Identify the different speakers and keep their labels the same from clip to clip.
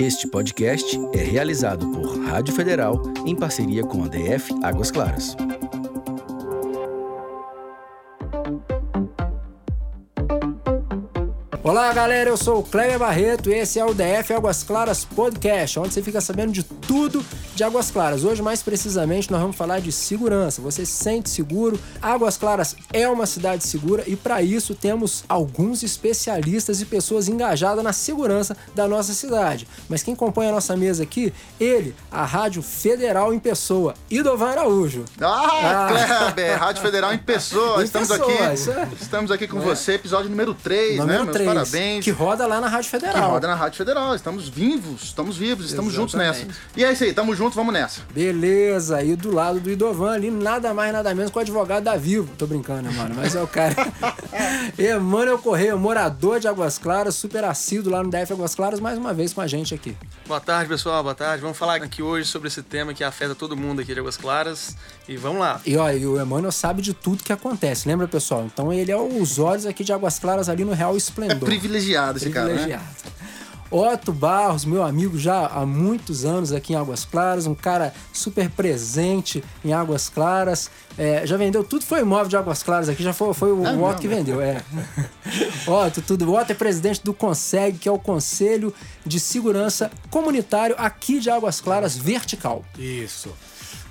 Speaker 1: Este podcast é realizado por Rádio Federal em parceria com a DF Águas Claras.
Speaker 2: Olá, galera, eu sou o Cleber Barreto e esse é o DF Águas Claras Podcast, onde você fica sabendo de tudo de Águas Claras. Hoje, mais precisamente, nós vamos falar de segurança. Você se sente seguro? Águas Claras é uma cidade segura e, para isso, temos alguns especialistas e pessoas engajadas na segurança da nossa cidade. Mas quem compõe a nossa mesa aqui, ele, a Rádio Federal em pessoa, Idovan Araújo.
Speaker 3: Ah, Kleber, Rádio Federal em pessoa.
Speaker 2: Em
Speaker 3: estamos
Speaker 2: pessoa,
Speaker 3: aqui.
Speaker 2: é.
Speaker 3: Estamos aqui com
Speaker 2: É.
Speaker 3: você, episódio número 3,
Speaker 2: Número
Speaker 3: né? Meus
Speaker 2: 3,
Speaker 3: parabéns.
Speaker 2: que roda lá na Rádio
Speaker 3: Que
Speaker 2: Federal.
Speaker 3: roda na Rádio Federal. Estamos vivos, estamos vivos, estamos juntos nessa.
Speaker 2: Exatamente.
Speaker 3: E é isso aí, estamos juntos, vamos nessa.
Speaker 2: Beleza, e do lado do Idovan ali, nada mais, nada menos que o advogado da Vivo. Tô brincando, mano, mas é o cara. Emmanuel Correia, morador de Águas Claras, super assíduo lá no DF Águas Claras, mais uma vez com a gente aqui.
Speaker 4: Boa tarde, pessoal. Boa tarde. Vamos falar aqui hoje sobre esse tema que afeta todo mundo aqui de Águas Claras. E vamos lá.
Speaker 2: E olha, e o Emmanuel sabe de tudo que acontece, lembra, pessoal? Então ele é os olhos aqui de Águas Claras ali no Real
Speaker 3: É Privilegiado esse cara, né?
Speaker 2: Privilegiado. Otto Barros, meu amigo já há muitos anos aqui em Águas Claras, um cara super presente em Águas Claras. É, já vendeu tudo, foi imóvel de Águas Claras aqui, já foi, foi o
Speaker 3: É
Speaker 2: Otto
Speaker 3: mesmo?
Speaker 2: que vendeu, é. Otto, tudo. O Otto é presidente do CONSEG, que é o Conselho de Segurança Comunitário aqui de Águas Claras, vertical.
Speaker 5: Isso.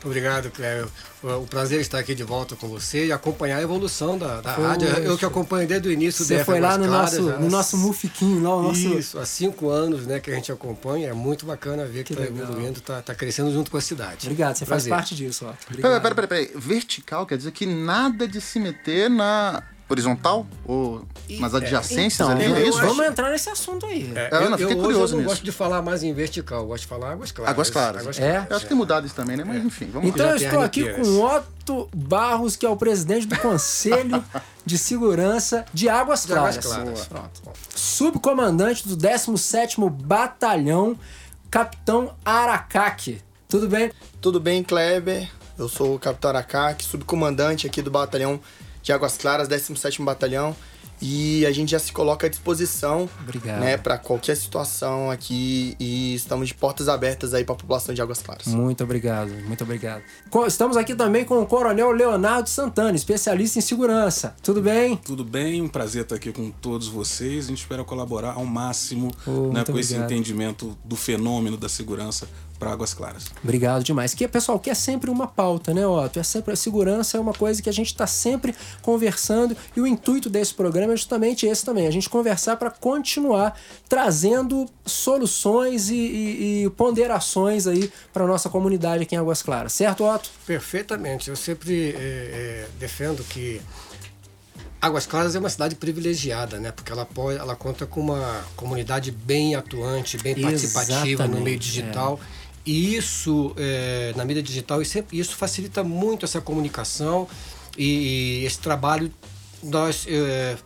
Speaker 5: Obrigado, Cléber. O prazer estar aqui de volta com você e acompanhar a evolução da, da
Speaker 2: Poxa.
Speaker 5: rádio. Eu que acompanho desde o início
Speaker 2: Você foi lá no
Speaker 5: Claras,
Speaker 2: nosso,
Speaker 5: já
Speaker 2: no nosso mufiquinho, lá, nosso.
Speaker 5: Isso, há cinco anos né, que a gente acompanha. É muito bacana ver que
Speaker 2: Que
Speaker 5: está evoluindo, está tá crescendo junto com a cidade.
Speaker 2: Obrigado, você faz
Speaker 5: Prazer.
Speaker 2: parte disso, Obrigado.
Speaker 3: peraí, peraí, peraí. Vertical quer dizer que nada de se meter na horizontal ou nas adjacências
Speaker 2: Então,
Speaker 3: ali, é isso?
Speaker 2: vamos entrar nesse assunto aí.
Speaker 5: É,
Speaker 3: É, eu
Speaker 5: eu,
Speaker 3: não, fiquei
Speaker 5: eu
Speaker 3: curioso
Speaker 5: hoje eu não
Speaker 3: nisso.
Speaker 5: gosto de falar mais em vertical, eu gosto de falar águas claras.
Speaker 3: Águas Claras.
Speaker 2: É?
Speaker 3: Eu acho que tem mudado isso também, né? Mas enfim, vamos
Speaker 2: Então
Speaker 3: lá.
Speaker 2: eu estou aqui com Otto Barros, que é o presidente do Conselho de Segurança de Águas
Speaker 5: De Águas
Speaker 2: Claras.
Speaker 5: Claras.
Speaker 2: Pronto. Subcomandante do 17º Batalhão, Capitão Aracaki. Tudo bem?
Speaker 6: Tudo bem, Kleber? Eu sou o Capitão Aracaque, subcomandante aqui do Batalhão de Águas Claras, 17º Batalhão. E a gente já se coloca à disposição,
Speaker 2: Obrigado.
Speaker 6: né, para qualquer situação aqui e estamos de portas abertas aí para a população de Águas Claras.
Speaker 2: Muito obrigado, muito obrigado. Estamos aqui também com o Coronel Leonardo Santana, especialista em segurança. Tudo bem?
Speaker 7: Tudo bem, um prazer estar aqui com todos vocês. A gente espera colaborar ao máximo
Speaker 2: Oh,
Speaker 7: né, com esse
Speaker 2: obrigado.
Speaker 7: entendimento do fenômeno da segurança para Águas Claras.
Speaker 2: Obrigado demais. Que, pessoal, que é sempre uma pauta, né, Otto? É sempre, a segurança é uma coisa que a gente está sempre conversando e o intuito desse programa é justamente esse também, a gente conversar para continuar trazendo soluções e, e- e ponderações aí para nossa comunidade aqui em Águas Claras. Certo, Otto?
Speaker 5: Perfeitamente. Eu sempre é, é, defendo que Águas Claras é uma cidade privilegiada, né? Porque ela, pode, ela conta com uma comunidade bem atuante, bem participativa no meio
Speaker 2: Exatamente,
Speaker 5: digital. E isso, é, na mídia digital, isso, isso facilita muito essa comunicação e, e esse trabalho. Nós é,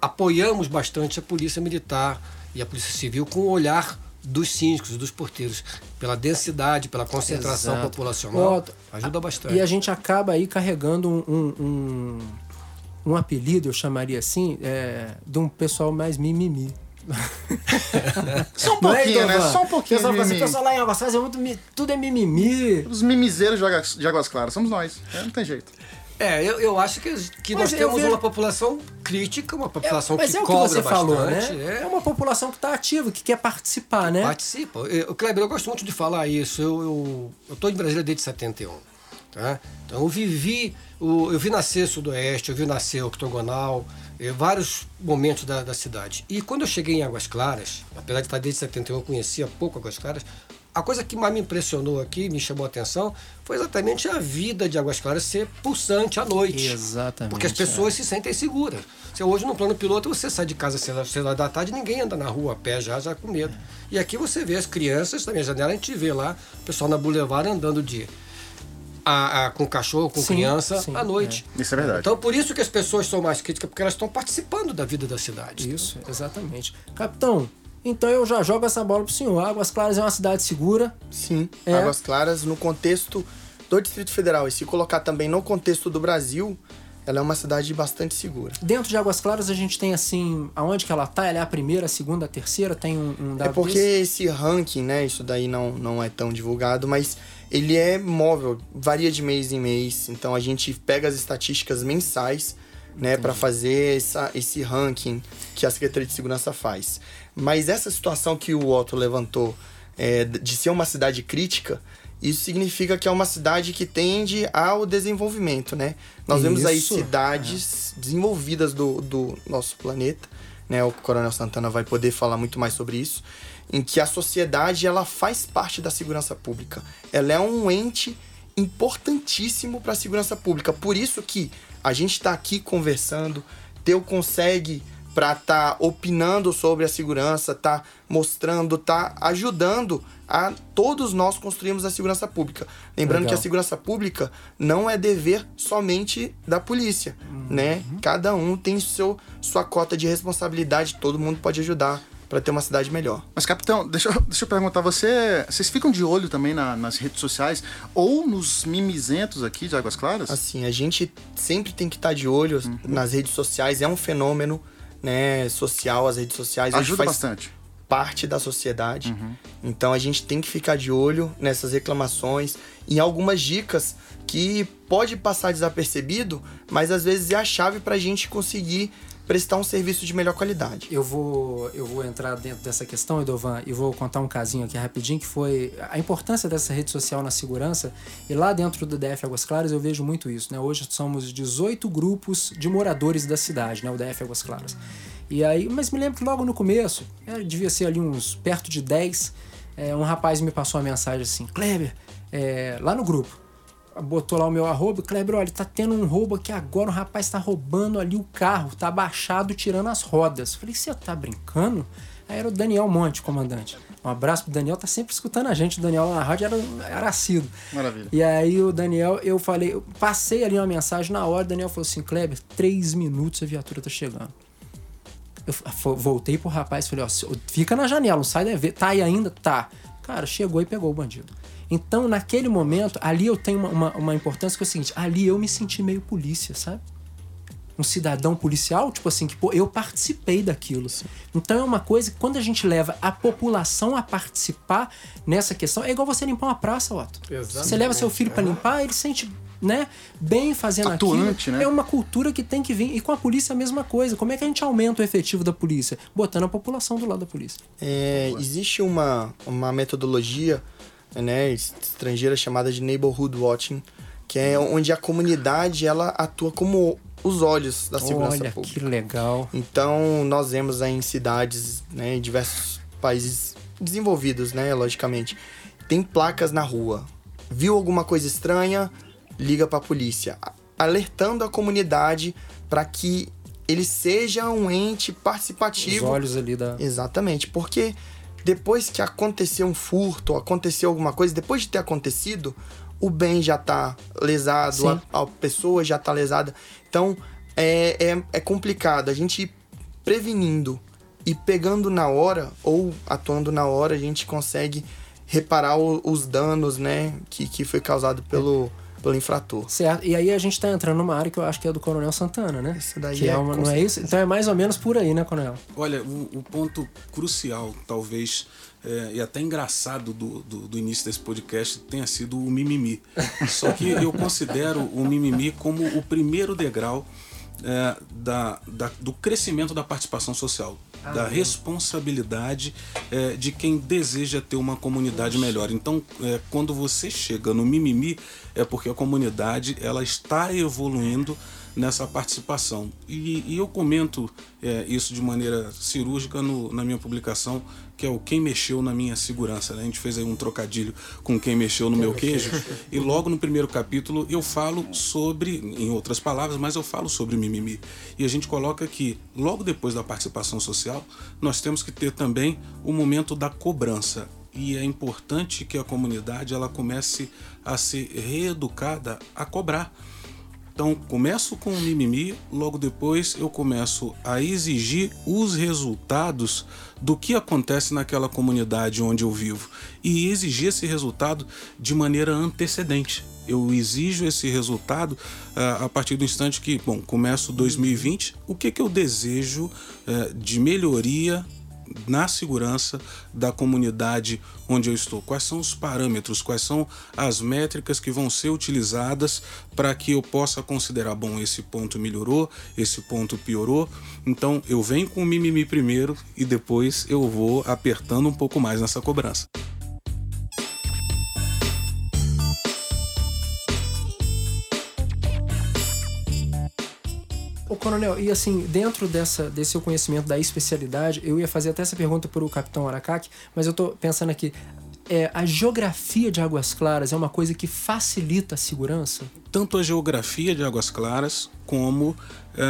Speaker 5: apoiamos bastante a Polícia Militar e a Polícia Civil com o olhar dos síndicos, dos porteiros, pela densidade, pela concentração
Speaker 2: Exato.
Speaker 5: populacional. Ajuda bastante.
Speaker 2: E a gente acaba aí carregando um, um, um, um apelido, eu chamaria assim, é, de um pessoal mais mimimi.
Speaker 3: Só um
Speaker 2: é,
Speaker 3: pouquinho, né? Só um pouquinho.
Speaker 2: Pessoal fala assim, pessoal lá em Águas Claras é muito, tudo é mimimi.
Speaker 3: Os mimizeiros de Águas, Claras, somos nós. É, não tem jeito.
Speaker 5: É, eu, eu acho que, que
Speaker 2: Mas
Speaker 5: nós
Speaker 2: eu
Speaker 5: temos
Speaker 2: vejo-
Speaker 5: uma população crítica, uma população
Speaker 2: Mas
Speaker 5: que
Speaker 2: é o que
Speaker 5: cobra
Speaker 2: você falou, né?
Speaker 5: bastante.
Speaker 2: É.
Speaker 5: é,
Speaker 2: uma população que está ativa, que quer participar, né?
Speaker 5: participa. Eu, Kleber, eu gosto muito de falar isso. Eu, eu, eu tô em Brasília desde 71. Tá? Então eu vivi, o, eu vi nascer Sudoeste, eu vi nascer Octogonal, eh, vários momentos da, da cidade. E quando eu cheguei em Águas Claras, apesar de estar desde 71, eu conhecia pouco Águas Claras, a coisa que mais me impressionou aqui, me chamou a atenção, foi exatamente a vida de Águas Claras ser pulsante à noite.
Speaker 2: Exatamente,
Speaker 5: Porque as pessoas se sentem seguras. Se hoje no plano piloto você sai de casa às seis horas- seis horas da tarde, ninguém anda na rua a pé já, já com medo. E aqui você vê as crianças, na minha janela a gente vê lá o pessoal na boulevard andando de a, a- com cachorro, com
Speaker 2: Sim,
Speaker 5: criança,
Speaker 2: sim,
Speaker 5: à noite.
Speaker 3: Isso é verdade.
Speaker 5: Então por isso que as pessoas são mais críticas, porque elas estão participando da vida da cidade.
Speaker 2: Isso, exatamente. Capitão, então eu já jogo essa bola pro senhor. Águas Claras é uma cidade segura.
Speaker 6: Sim,
Speaker 2: É.
Speaker 6: Águas Claras no contexto do Distrito Federal e se colocar também no contexto do Brasil, ela é uma cidade bastante segura.
Speaker 2: Dentro de Águas Claras a gente tem assim, aonde que ela tá? Ela é a primeira, a segunda, a terceira? Tem um, um
Speaker 6: É porque
Speaker 2: desse?
Speaker 6: esse ranking, né, isso daí não, não é tão divulgado, mas ele é móvel, varia de mês em mês. Então a gente pega as estatísticas mensais, né, para fazer essa, esse ranking que a Secretaria de Segurança faz. Mas essa situação que o Otto levantou é, de ser uma cidade crítica, isso significa que é uma cidade que tende ao desenvolvimento, né? Nós vemos aí
Speaker 2: Isso.
Speaker 6: cidades desenvolvidas do, do nosso planeta, né? O Coronel Santana vai poder falar muito mais sobre isso, em que a sociedade ela faz parte da segurança pública. Ela é um ente importantíssimo para a segurança pública. Por isso que a gente está aqui conversando, Teu consegue para estar tá opinando sobre a segurança, tá mostrando, tá ajudando a todos nós construirmos a segurança pública. Lembrando
Speaker 2: Legal.
Speaker 6: que a segurança pública não é dever somente da polícia, né? Cada um tem seu sua cota de responsabilidade, todo mundo pode ajudar para ter uma cidade melhor.
Speaker 3: Mas, capitão, deixa, eu- deixa eu perguntar, você, vocês ficam de olho também na- nas redes sociais ou nos mimizentos aqui de Águas Claras?
Speaker 6: Assim, a gente sempre tem que estar de olho nas redes sociais, é um fenômeno, né, social, as redes sociais
Speaker 3: Ajuda
Speaker 6: faz
Speaker 3: bastante.
Speaker 6: parte da sociedade. Então a gente tem que ficar de olho nessas reclamações e algumas dicas que pode passar desapercebido, mas às vezes é a chave para a gente conseguir prestar um serviço de melhor qualidade.
Speaker 2: Eu vou, eu vou entrar dentro dessa questão, Edovan, e vou contar um casinho aqui rapidinho, que foi a importância dessa rede social na segurança. E lá dentro do DF Águas Claras eu vejo muito isso. Né? Hoje somos 18 grupos de moradores da cidade, né? o DF Águas Claras. E aí, mas me lembro que logo no começo, é, devia ser ali uns perto de 10, é, um rapaz me passou uma mensagem assim, Kleber, é, lá no grupo, botou lá o meu arroba, Kleber, olha, tá tendo um roubo aqui agora, um rapaz tá roubando ali o carro, tá abaixado tirando as rodas. Falei, você tá brincando? Aí era o Daniel Monte, comandante. Um abraço pro Daniel, tá sempre escutando a gente. O Daniel lá na rádio era, era assíduo.
Speaker 3: Maravilha.
Speaker 2: E aí o Daniel, eu falei, eu passei ali uma mensagem na hora, o Daniel falou assim, Kleber, três minutos a viatura tá chegando. Eu voltei pro rapaz e falei, ó, fica na janela, não sai daí. Tá aí ainda? Tá. Cara, chegou e pegou o bandido. Então, naquele momento, ali eu tenho uma, uma, uma importância que é o seguinte, ali eu me senti meio polícia, sabe? Um cidadão policial, tipo assim, que pô, eu participei daquilo. Então é uma coisa que quando a gente leva a população a participar nessa questão, é igual você limpar uma praça, Otto.
Speaker 5: Exatamente.
Speaker 2: Você leva seu filho pra limpar, ele sente, né, bem fazendo
Speaker 3: Atuante,
Speaker 2: aquilo.
Speaker 3: né?
Speaker 2: É uma cultura que tem que vir. E com a polícia é a mesma coisa. Como é que a gente aumenta o efetivo da polícia? Botando a população do lado da polícia.
Speaker 6: É, existe uma, uma metodologia né, estrangeira chamada de neighborhood watching, que é onde a comunidade ela atua como os olhos da segurança
Speaker 2: Olha
Speaker 6: pública.
Speaker 2: que legal.
Speaker 6: Então, nós vemos aí em cidades, né, em diversos países desenvolvidos, né, logicamente, tem placas na rua. Viu alguma coisa estranha? Liga para a polícia, alertando a comunidade para que ele seja um ente
Speaker 2: Os
Speaker 6: participativo
Speaker 2: olhos ali da.
Speaker 6: Exatamente, porque depois que aconteceu um furto, aconteceu alguma coisa, depois de ter acontecido, o bem já tá lesado, a, a pessoa já tá lesada. Então é, é, é complicado. A gente ir prevenindo e pegando na hora, ou atuando na hora, a gente consegue reparar o- os danos, né, que, que foi causado pelo, pelo infrator.
Speaker 2: Certo. E aí a gente tá entrando numa área que eu acho que é do Coronel Santana, né?
Speaker 6: Isso daí
Speaker 2: que é,
Speaker 6: é
Speaker 2: uma, não é isso? Então é mais ou menos por aí, né, Coronel?
Speaker 7: Olha, o, o ponto crucial, talvez, é, e até engraçado do, do, do início desse podcast tenha sido o mimimi. Só que eu considero o mimimi como o primeiro degrau é, da, da- do crescimento da participação social, da responsabilidade é, de quem deseja ter uma comunidade melhor. Então, é, quando você chega no mimimi, é porque a comunidade ela está evoluindo nessa participação. E, e eu comento é, isso de maneira cirúrgica no- na minha publicação, que é o Quem Mexeu na Minha Segurança. né? A gente fez aí um trocadilho com Quem Mexeu no Meu Queijo. E logo no primeiro capítulo eu falo sobre, em outras palavras, mas eu falo sobre mimimi. E a gente coloca que logo depois da participação social, nós temos que ter também o momento da cobrança. E é importante que a comunidade ela comece a ser reeducada a cobrar Então, começo com o mimimi, logo depois eu começo a exigir os resultados do que acontece naquela comunidade onde eu vivo e exigir esse resultado de maneira antecedente. Eu exijo esse resultado uh, a partir do instante que, bom, começo 2020, o que, que eu desejo uh, de melhoria na segurança da comunidade onde eu estou? Quais são os parâmetros, quais são as métricas que vão ser utilizadas para que eu possa considerar, bom, esse ponto melhorou, esse ponto piorou. Então eu venho com o mimimi primeiro e depois eu vou apertando um pouco mais nessa cobrança.
Speaker 2: Ô, Coronel, e assim, dentro dessa, desse seu conhecimento da especialidade, eu ia fazer até essa pergunta para o Capitão Aracaki, mas eu tô pensando aqui, é, a geografia de Águas Claras é uma coisa que facilita a segurança?
Speaker 7: Tanto a geografia de Águas Claras como é,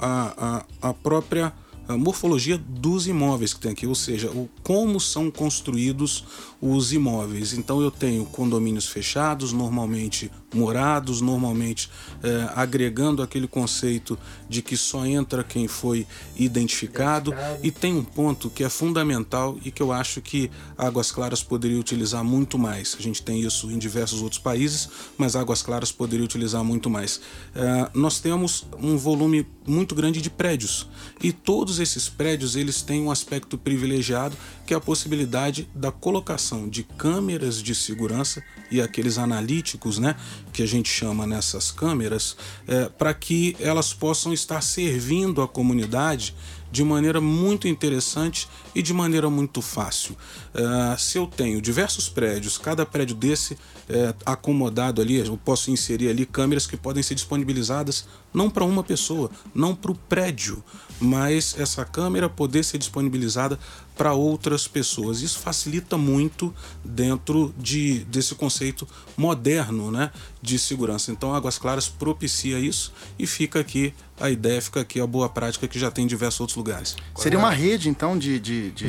Speaker 7: a, a, a própria a morfologia dos imóveis que tem aqui, ou seja, o, como são construídos os imóveis. Então eu tenho condomínios fechados, normalmente morados, normalmente é, agregando aquele conceito de que só entra quem foi identificado. identificado. E tem um ponto que é fundamental e que eu acho que Águas Claras poderia utilizar muito mais. A gente tem isso em diversos outros países, mas Águas Claras poderia utilizar muito mais. É, nós temos um volume muito grande de prédios e todos esses prédios eles têm um aspecto privilegiado que é a possibilidade da colocação de câmeras de segurança e aqueles analíticos, né, que a gente chama nessas câmeras, é, para que elas possam estar servindo a comunidade de maneira muito interessante e de maneira muito fácil. Uh, se eu tenho diversos prédios, cada prédio desse é, acomodado ali, eu posso inserir ali câmeras que podem ser disponibilizadas não para uma pessoa, não para o prédio, mas essa câmera poder ser disponibilizada para outras pessoas. Isso facilita muito dentro de, desse conceito moderno né, de segurança. Então, Águas Claras propicia isso e fica aqui a ideia, fica aqui a boa prática que já tem em diversos outros lugares.
Speaker 3: Seria uma rede, então, de, de, de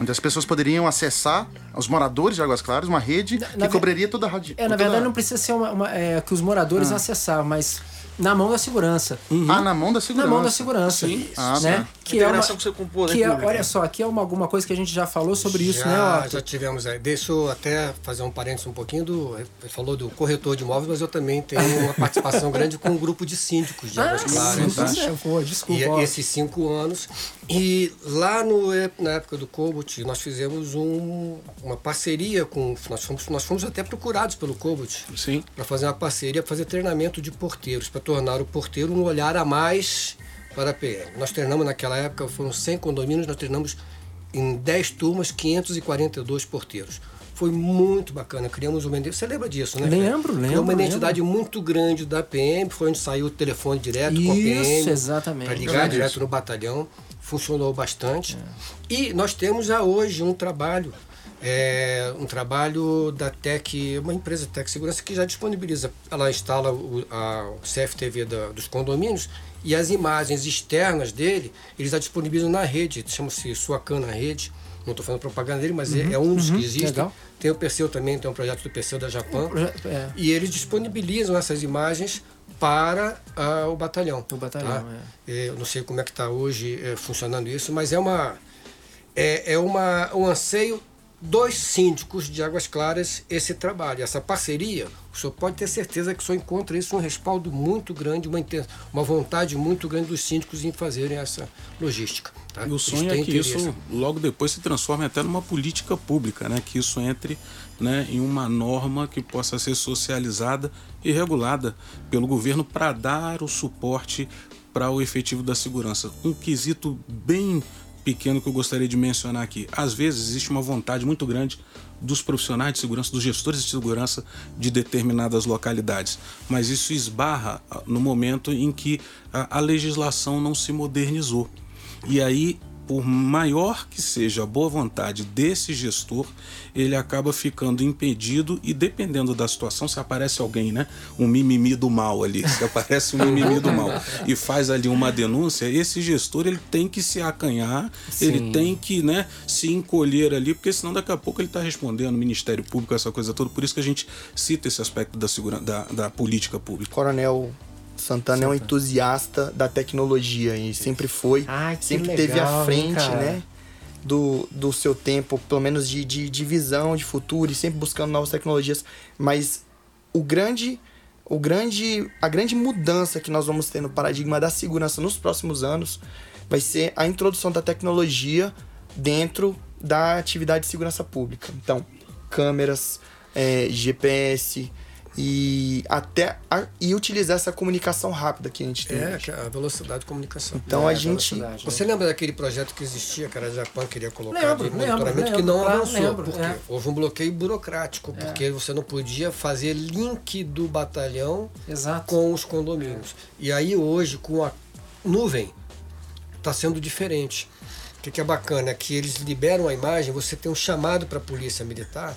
Speaker 3: onde as pessoas poderiam acessar, os moradores de Águas Claras, uma rede na, que na cobriria toda a rádio.
Speaker 2: É, na verdade, não precisa ser uma, uma é, que os moradores ah. acessavam, mas na mão da segurança.
Speaker 3: Uhum. Ah, na mão da segurança.
Speaker 2: Na mão da segurança. Sim. Ah, né?
Speaker 4: Tá. Que é uma, que você compôs,
Speaker 2: que é, olha só, aqui é uma, alguma coisa que a gente já falou sobre já, isso, né,
Speaker 5: Otto? Já tivemos aí. Deixa eu até fazer um parênteses um pouquinho do. Ele falou do corretor de imóveis, mas eu também tenho uma participação grande com um grupo de síndicos de Águas ah, Claras.
Speaker 2: Sim, sim, desculpa.
Speaker 5: E esses cinco anos. E lá no, na época do Cobot, nós fizemos um, uma parceria com. Nós fomos, nós fomos até procurados pelo Cobot para fazer uma parceria, para fazer treinamento de porteiros, para tornar o porteiro um olhar a mais para a PM. Nós treinamos naquela época, foram 100 condomínios, nós treinamos em 10 turmas, 542 porteiros. Foi muito bacana, criamos uma Você lembra disso, né?
Speaker 2: Lembro, lembro. Foi
Speaker 5: uma identidade lembro. muito grande da PM, foi onde saiu o telefone direto
Speaker 2: Isso,
Speaker 5: com a PM.
Speaker 2: Isso, exatamente.
Speaker 5: Para ligar direto no batalhão. Funcionou bastante. É. E nós temos já hoje um trabalho é um trabalho da Tec, uma empresa Tec Segurança que já disponibiliza, ela instala o, a CFTV da, dos condomínios e as imagens externas dele, eles já disponibilizam na rede, chama-se Suacan na rede. Não estou falando propaganda dele, mas é, uhum, é, um dos uhum, que existe. Legal. Tem o Perseu também, tem um projeto do Perseu da Japão. É. E eles disponibilizam essas imagens para uh, o batalhão.
Speaker 2: O batalhão,
Speaker 5: tá? é. Eu não sei como é que está hoje é, funcionando isso, mas é uma é, é uma, um anseio dois síndicos de Águas Claras esse trabalho, essa parceria, o senhor pode ter certeza que o senhor encontra isso um respaldo muito grande, uma, uma vontade muito grande dos síndicos em fazerem essa logística. Tá?
Speaker 7: E o sonho é que isso logo depois se transforme até numa política pública, né? que isso entre né, em uma norma que possa ser socializada e regulada pelo governo para dar o suporte para o efetivo da segurança. Um quesito bem pequeno que eu gostaria de mencionar aqui. Às vezes existe uma vontade muito grande dos profissionais de segurança, dos gestores de segurança de determinadas localidades, mas isso esbarra ah, no momento em que a, a legislação não se modernizou. E aí por maior que seja a boa vontade desse gestor, ele acaba ficando impedido e dependendo da situação, se aparece alguém, né, um mimimi do mal ali, se aparece um mimimi do mal e faz ali uma denúncia, esse gestor ele tem que se acanhar, Sim. ele tem que, né, se encolher ali, porque senão daqui a pouco ele está respondendo Ministério Público essa coisa toda. Por isso que a gente cita esse aspecto da segurança, da, da política pública.
Speaker 6: Coronel Santana é um entusiasta da tecnologia e sempre foi.
Speaker 2: Ai,
Speaker 6: sempre
Speaker 2: legal,
Speaker 6: teve à frente, né? Do, do seu tempo, pelo menos de, de, de visão, de futuro, e sempre buscando novas tecnologias. Mas o grande, o grande, a grande mudança que nós vamos ter no paradigma da segurança nos próximos anos vai ser a introdução da tecnologia dentro da atividade de segurança pública. Então, câmeras, é, GPS e até a- e utilizar essa comunicação rápida que a gente tem.
Speaker 5: É,
Speaker 6: hoje.
Speaker 5: que é a velocidade de comunicação.
Speaker 6: Então
Speaker 2: É,
Speaker 6: a gente
Speaker 2: né?
Speaker 5: Você lembra daquele projeto que existia, que era Japan queria colocar
Speaker 2: Lembro,
Speaker 5: de
Speaker 2: lembro,
Speaker 5: monitoramento, que
Speaker 2: lembro,
Speaker 5: não
Speaker 2: claro,
Speaker 5: avançou?
Speaker 2: lembro,
Speaker 5: por quê?
Speaker 2: é.
Speaker 5: Houve um bloqueio burocrático, porque você não podia fazer link do batalhão
Speaker 2: Exato.
Speaker 5: com os condomínios. E aí hoje, com a nuvem, está sendo diferente. O que, que é bacana é que eles liberam a imagem, você tem um chamado para a polícia militar.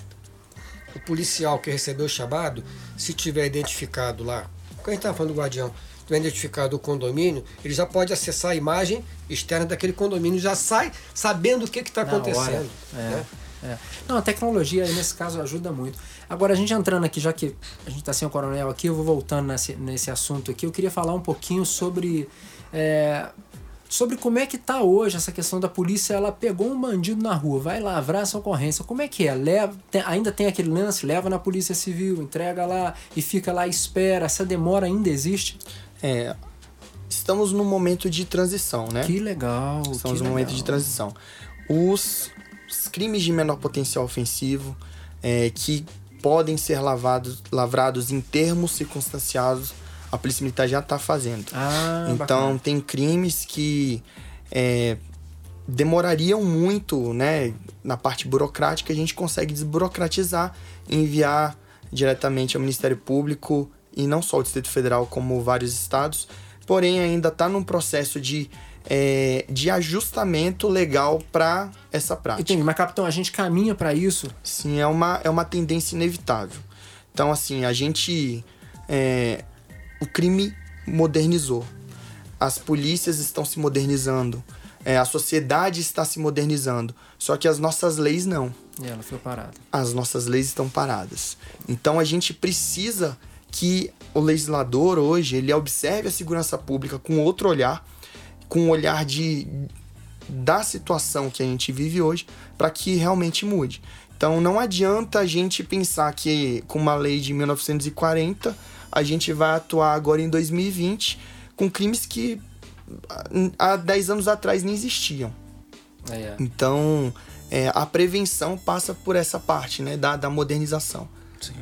Speaker 5: O policial que recebeu o chamado, se tiver identificado lá, quando a gente estava falando do guardião, tiver identificado o condomínio, ele já pode acessar a imagem externa daquele condomínio, já sai sabendo o que está
Speaker 2: hora.
Speaker 5: acontecendo.
Speaker 2: É,
Speaker 5: né?
Speaker 2: é. Não, a tecnologia nesse caso ajuda muito. Agora, a gente entrando aqui, já que a gente está sem o coronel aqui, eu vou voltando nesse, nesse assunto aqui. Eu queria falar um pouquinho sobre. é, sobre como é que tá hoje essa questão da polícia, ela pegou um bandido na rua, vai lavrar essa ocorrência. Como é que é? Leva, tem- ainda tem aquele lance, leva na polícia civil, entrega lá e fica lá espera. Essa demora ainda existe?
Speaker 6: É, estamos num momento de transição, né?
Speaker 2: Que legal.
Speaker 6: Estamos
Speaker 2: que
Speaker 6: num momento de transição. Os, os crimes de menor potencial ofensivo é, que podem ser lavados, lavrados em termos circunstanciados, a Polícia Militar já está fazendo.
Speaker 2: Ah,
Speaker 6: então,
Speaker 2: bacana.
Speaker 6: tem crimes que é, demorariam muito, né? Na parte burocrática, a gente consegue desburocratizar e enviar diretamente ao Ministério Público e não só o Distrito Federal, como vários estados. Porém, ainda está num processo de, é, de ajustamento legal para essa prática.
Speaker 2: Entendi, mas capitão, a gente caminha para isso?
Speaker 6: Sim, é uma, é uma tendência inevitável. Então, assim, a gente. é, o crime modernizou. As polícias estão se modernizando. é, a sociedade está se modernizando. Só que as nossas leis não.
Speaker 2: E ela foi parada.
Speaker 6: As nossas leis estão paradas. Então a gente precisa que o legislador hoje ele observe a segurança pública com outro olhar, com o olhar de da situação que a gente vive hoje, para que realmente mude. Então não adianta a gente pensar que com uma lei de 1940 a gente vai atuar agora em 2020 com crimes que há 10 anos atrás nem existiam.
Speaker 2: É.
Speaker 6: Então, é, a prevenção passa por essa parte, né, da, da modernização.
Speaker 4: Sim.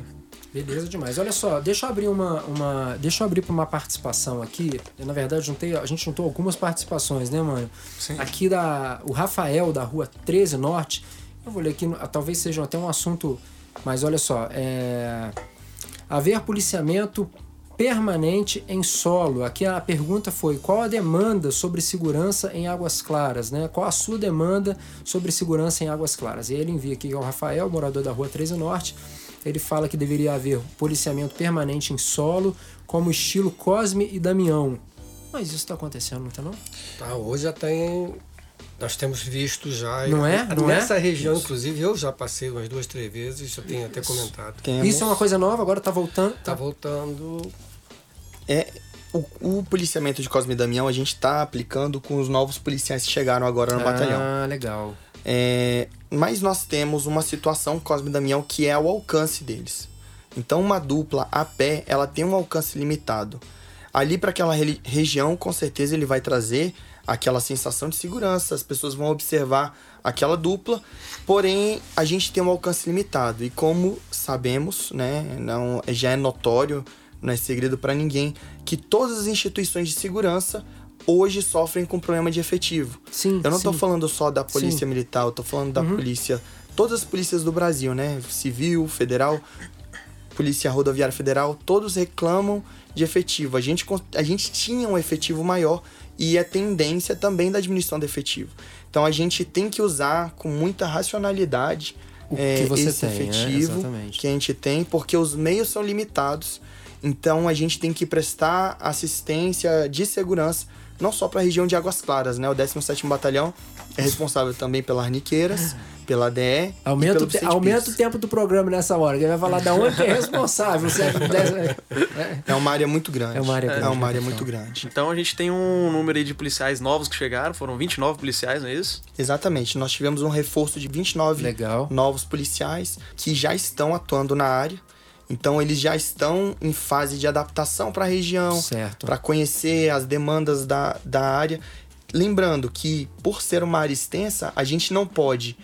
Speaker 2: Beleza demais. Olha só, deixa eu abrir uma, uma deixa eu abrir para uma participação aqui. Eu, na verdade, juntei, a gente juntou algumas participações, né, mano?
Speaker 4: Sim.
Speaker 2: Aqui da o Rafael da Rua 13 Norte. Eu vou ler aqui, talvez seja até um assunto, mas olha só, é haver policiamento permanente em solo. Aqui a pergunta foi: qual a demanda sobre segurança em Águas Claras, né? Qual a sua demanda sobre segurança em Águas Claras? E ele envia aqui ao Rafael, morador da Rua 13 Norte. Ele fala que deveria haver policiamento permanente em solo, como estilo Cosme e Damião. Mas isso está acontecendo, não está não?
Speaker 5: Tá, hoje já tem. Nós temos visto já.
Speaker 2: Não é? Não é?
Speaker 5: Nessa região, inclusive, eu já passei umas duas, três vezes, já tenho até comentado.
Speaker 6: Temos,
Speaker 2: Isso é uma coisa nova, agora está voltando.
Speaker 5: Tá voltando.
Speaker 6: é, o, o policiamento de Cosme e Damião a gente está aplicando com os novos policiais que chegaram agora no batalhão.
Speaker 2: Ah, legal.
Speaker 6: É, mas nós temos uma situação Cosme e Damião que é o alcance deles. Então uma dupla a pé, ela tem um alcance limitado. Ali para aquela re- região, com certeza ele vai trazer aquela sensação de segurança, as pessoas vão observar aquela dupla, porém a gente tem um alcance limitado e como sabemos, né, não já é notório, não é segredo para ninguém que todas as instituições de segurança hoje sofrem com problema de efetivo.
Speaker 2: Sim,
Speaker 6: Eu não tô
Speaker 2: sim.
Speaker 6: falando só da polícia
Speaker 2: Sim.
Speaker 6: militar, eu tô falando da polícia, todas as polícias do Brasil, né? Civil, federal, Polícia Rodoviária Federal, todos reclamam de efetivo. A gente, a gente tinha um efetivo maior e é tendência também da diminuição do efetivo. Então a gente tem que usar com muita racionalidade
Speaker 2: O
Speaker 6: é,
Speaker 2: que você
Speaker 6: esse
Speaker 2: tem, né?
Speaker 6: efetivo
Speaker 2: Exatamente.
Speaker 6: que a gente tem, porque os meios são limitados. Então a gente tem que prestar assistência de segurança não só para a região de Águas Claras, né? O 17º Batalhão é responsável também pelas Arniqueiras, pela ADE
Speaker 2: Aumenta,
Speaker 6: e
Speaker 2: te- aumenta o tempo do programa nessa hora, que ele vai falar da onde que é responsável. Você é- é-
Speaker 6: É uma área muito grande.
Speaker 2: É uma área grande,
Speaker 6: É uma área muito grande.
Speaker 4: Então a gente tem um número aí de policiais novos que chegaram, foram 29 policiais, não é isso?
Speaker 6: Exatamente. Nós tivemos um reforço de 29
Speaker 2: Legal.
Speaker 6: novos policiais que já estão atuando na área. Então eles já estão em fase de adaptação para a região, para conhecer as demandas da, da área. Lembrando que, por ser uma área extensa, a gente não pode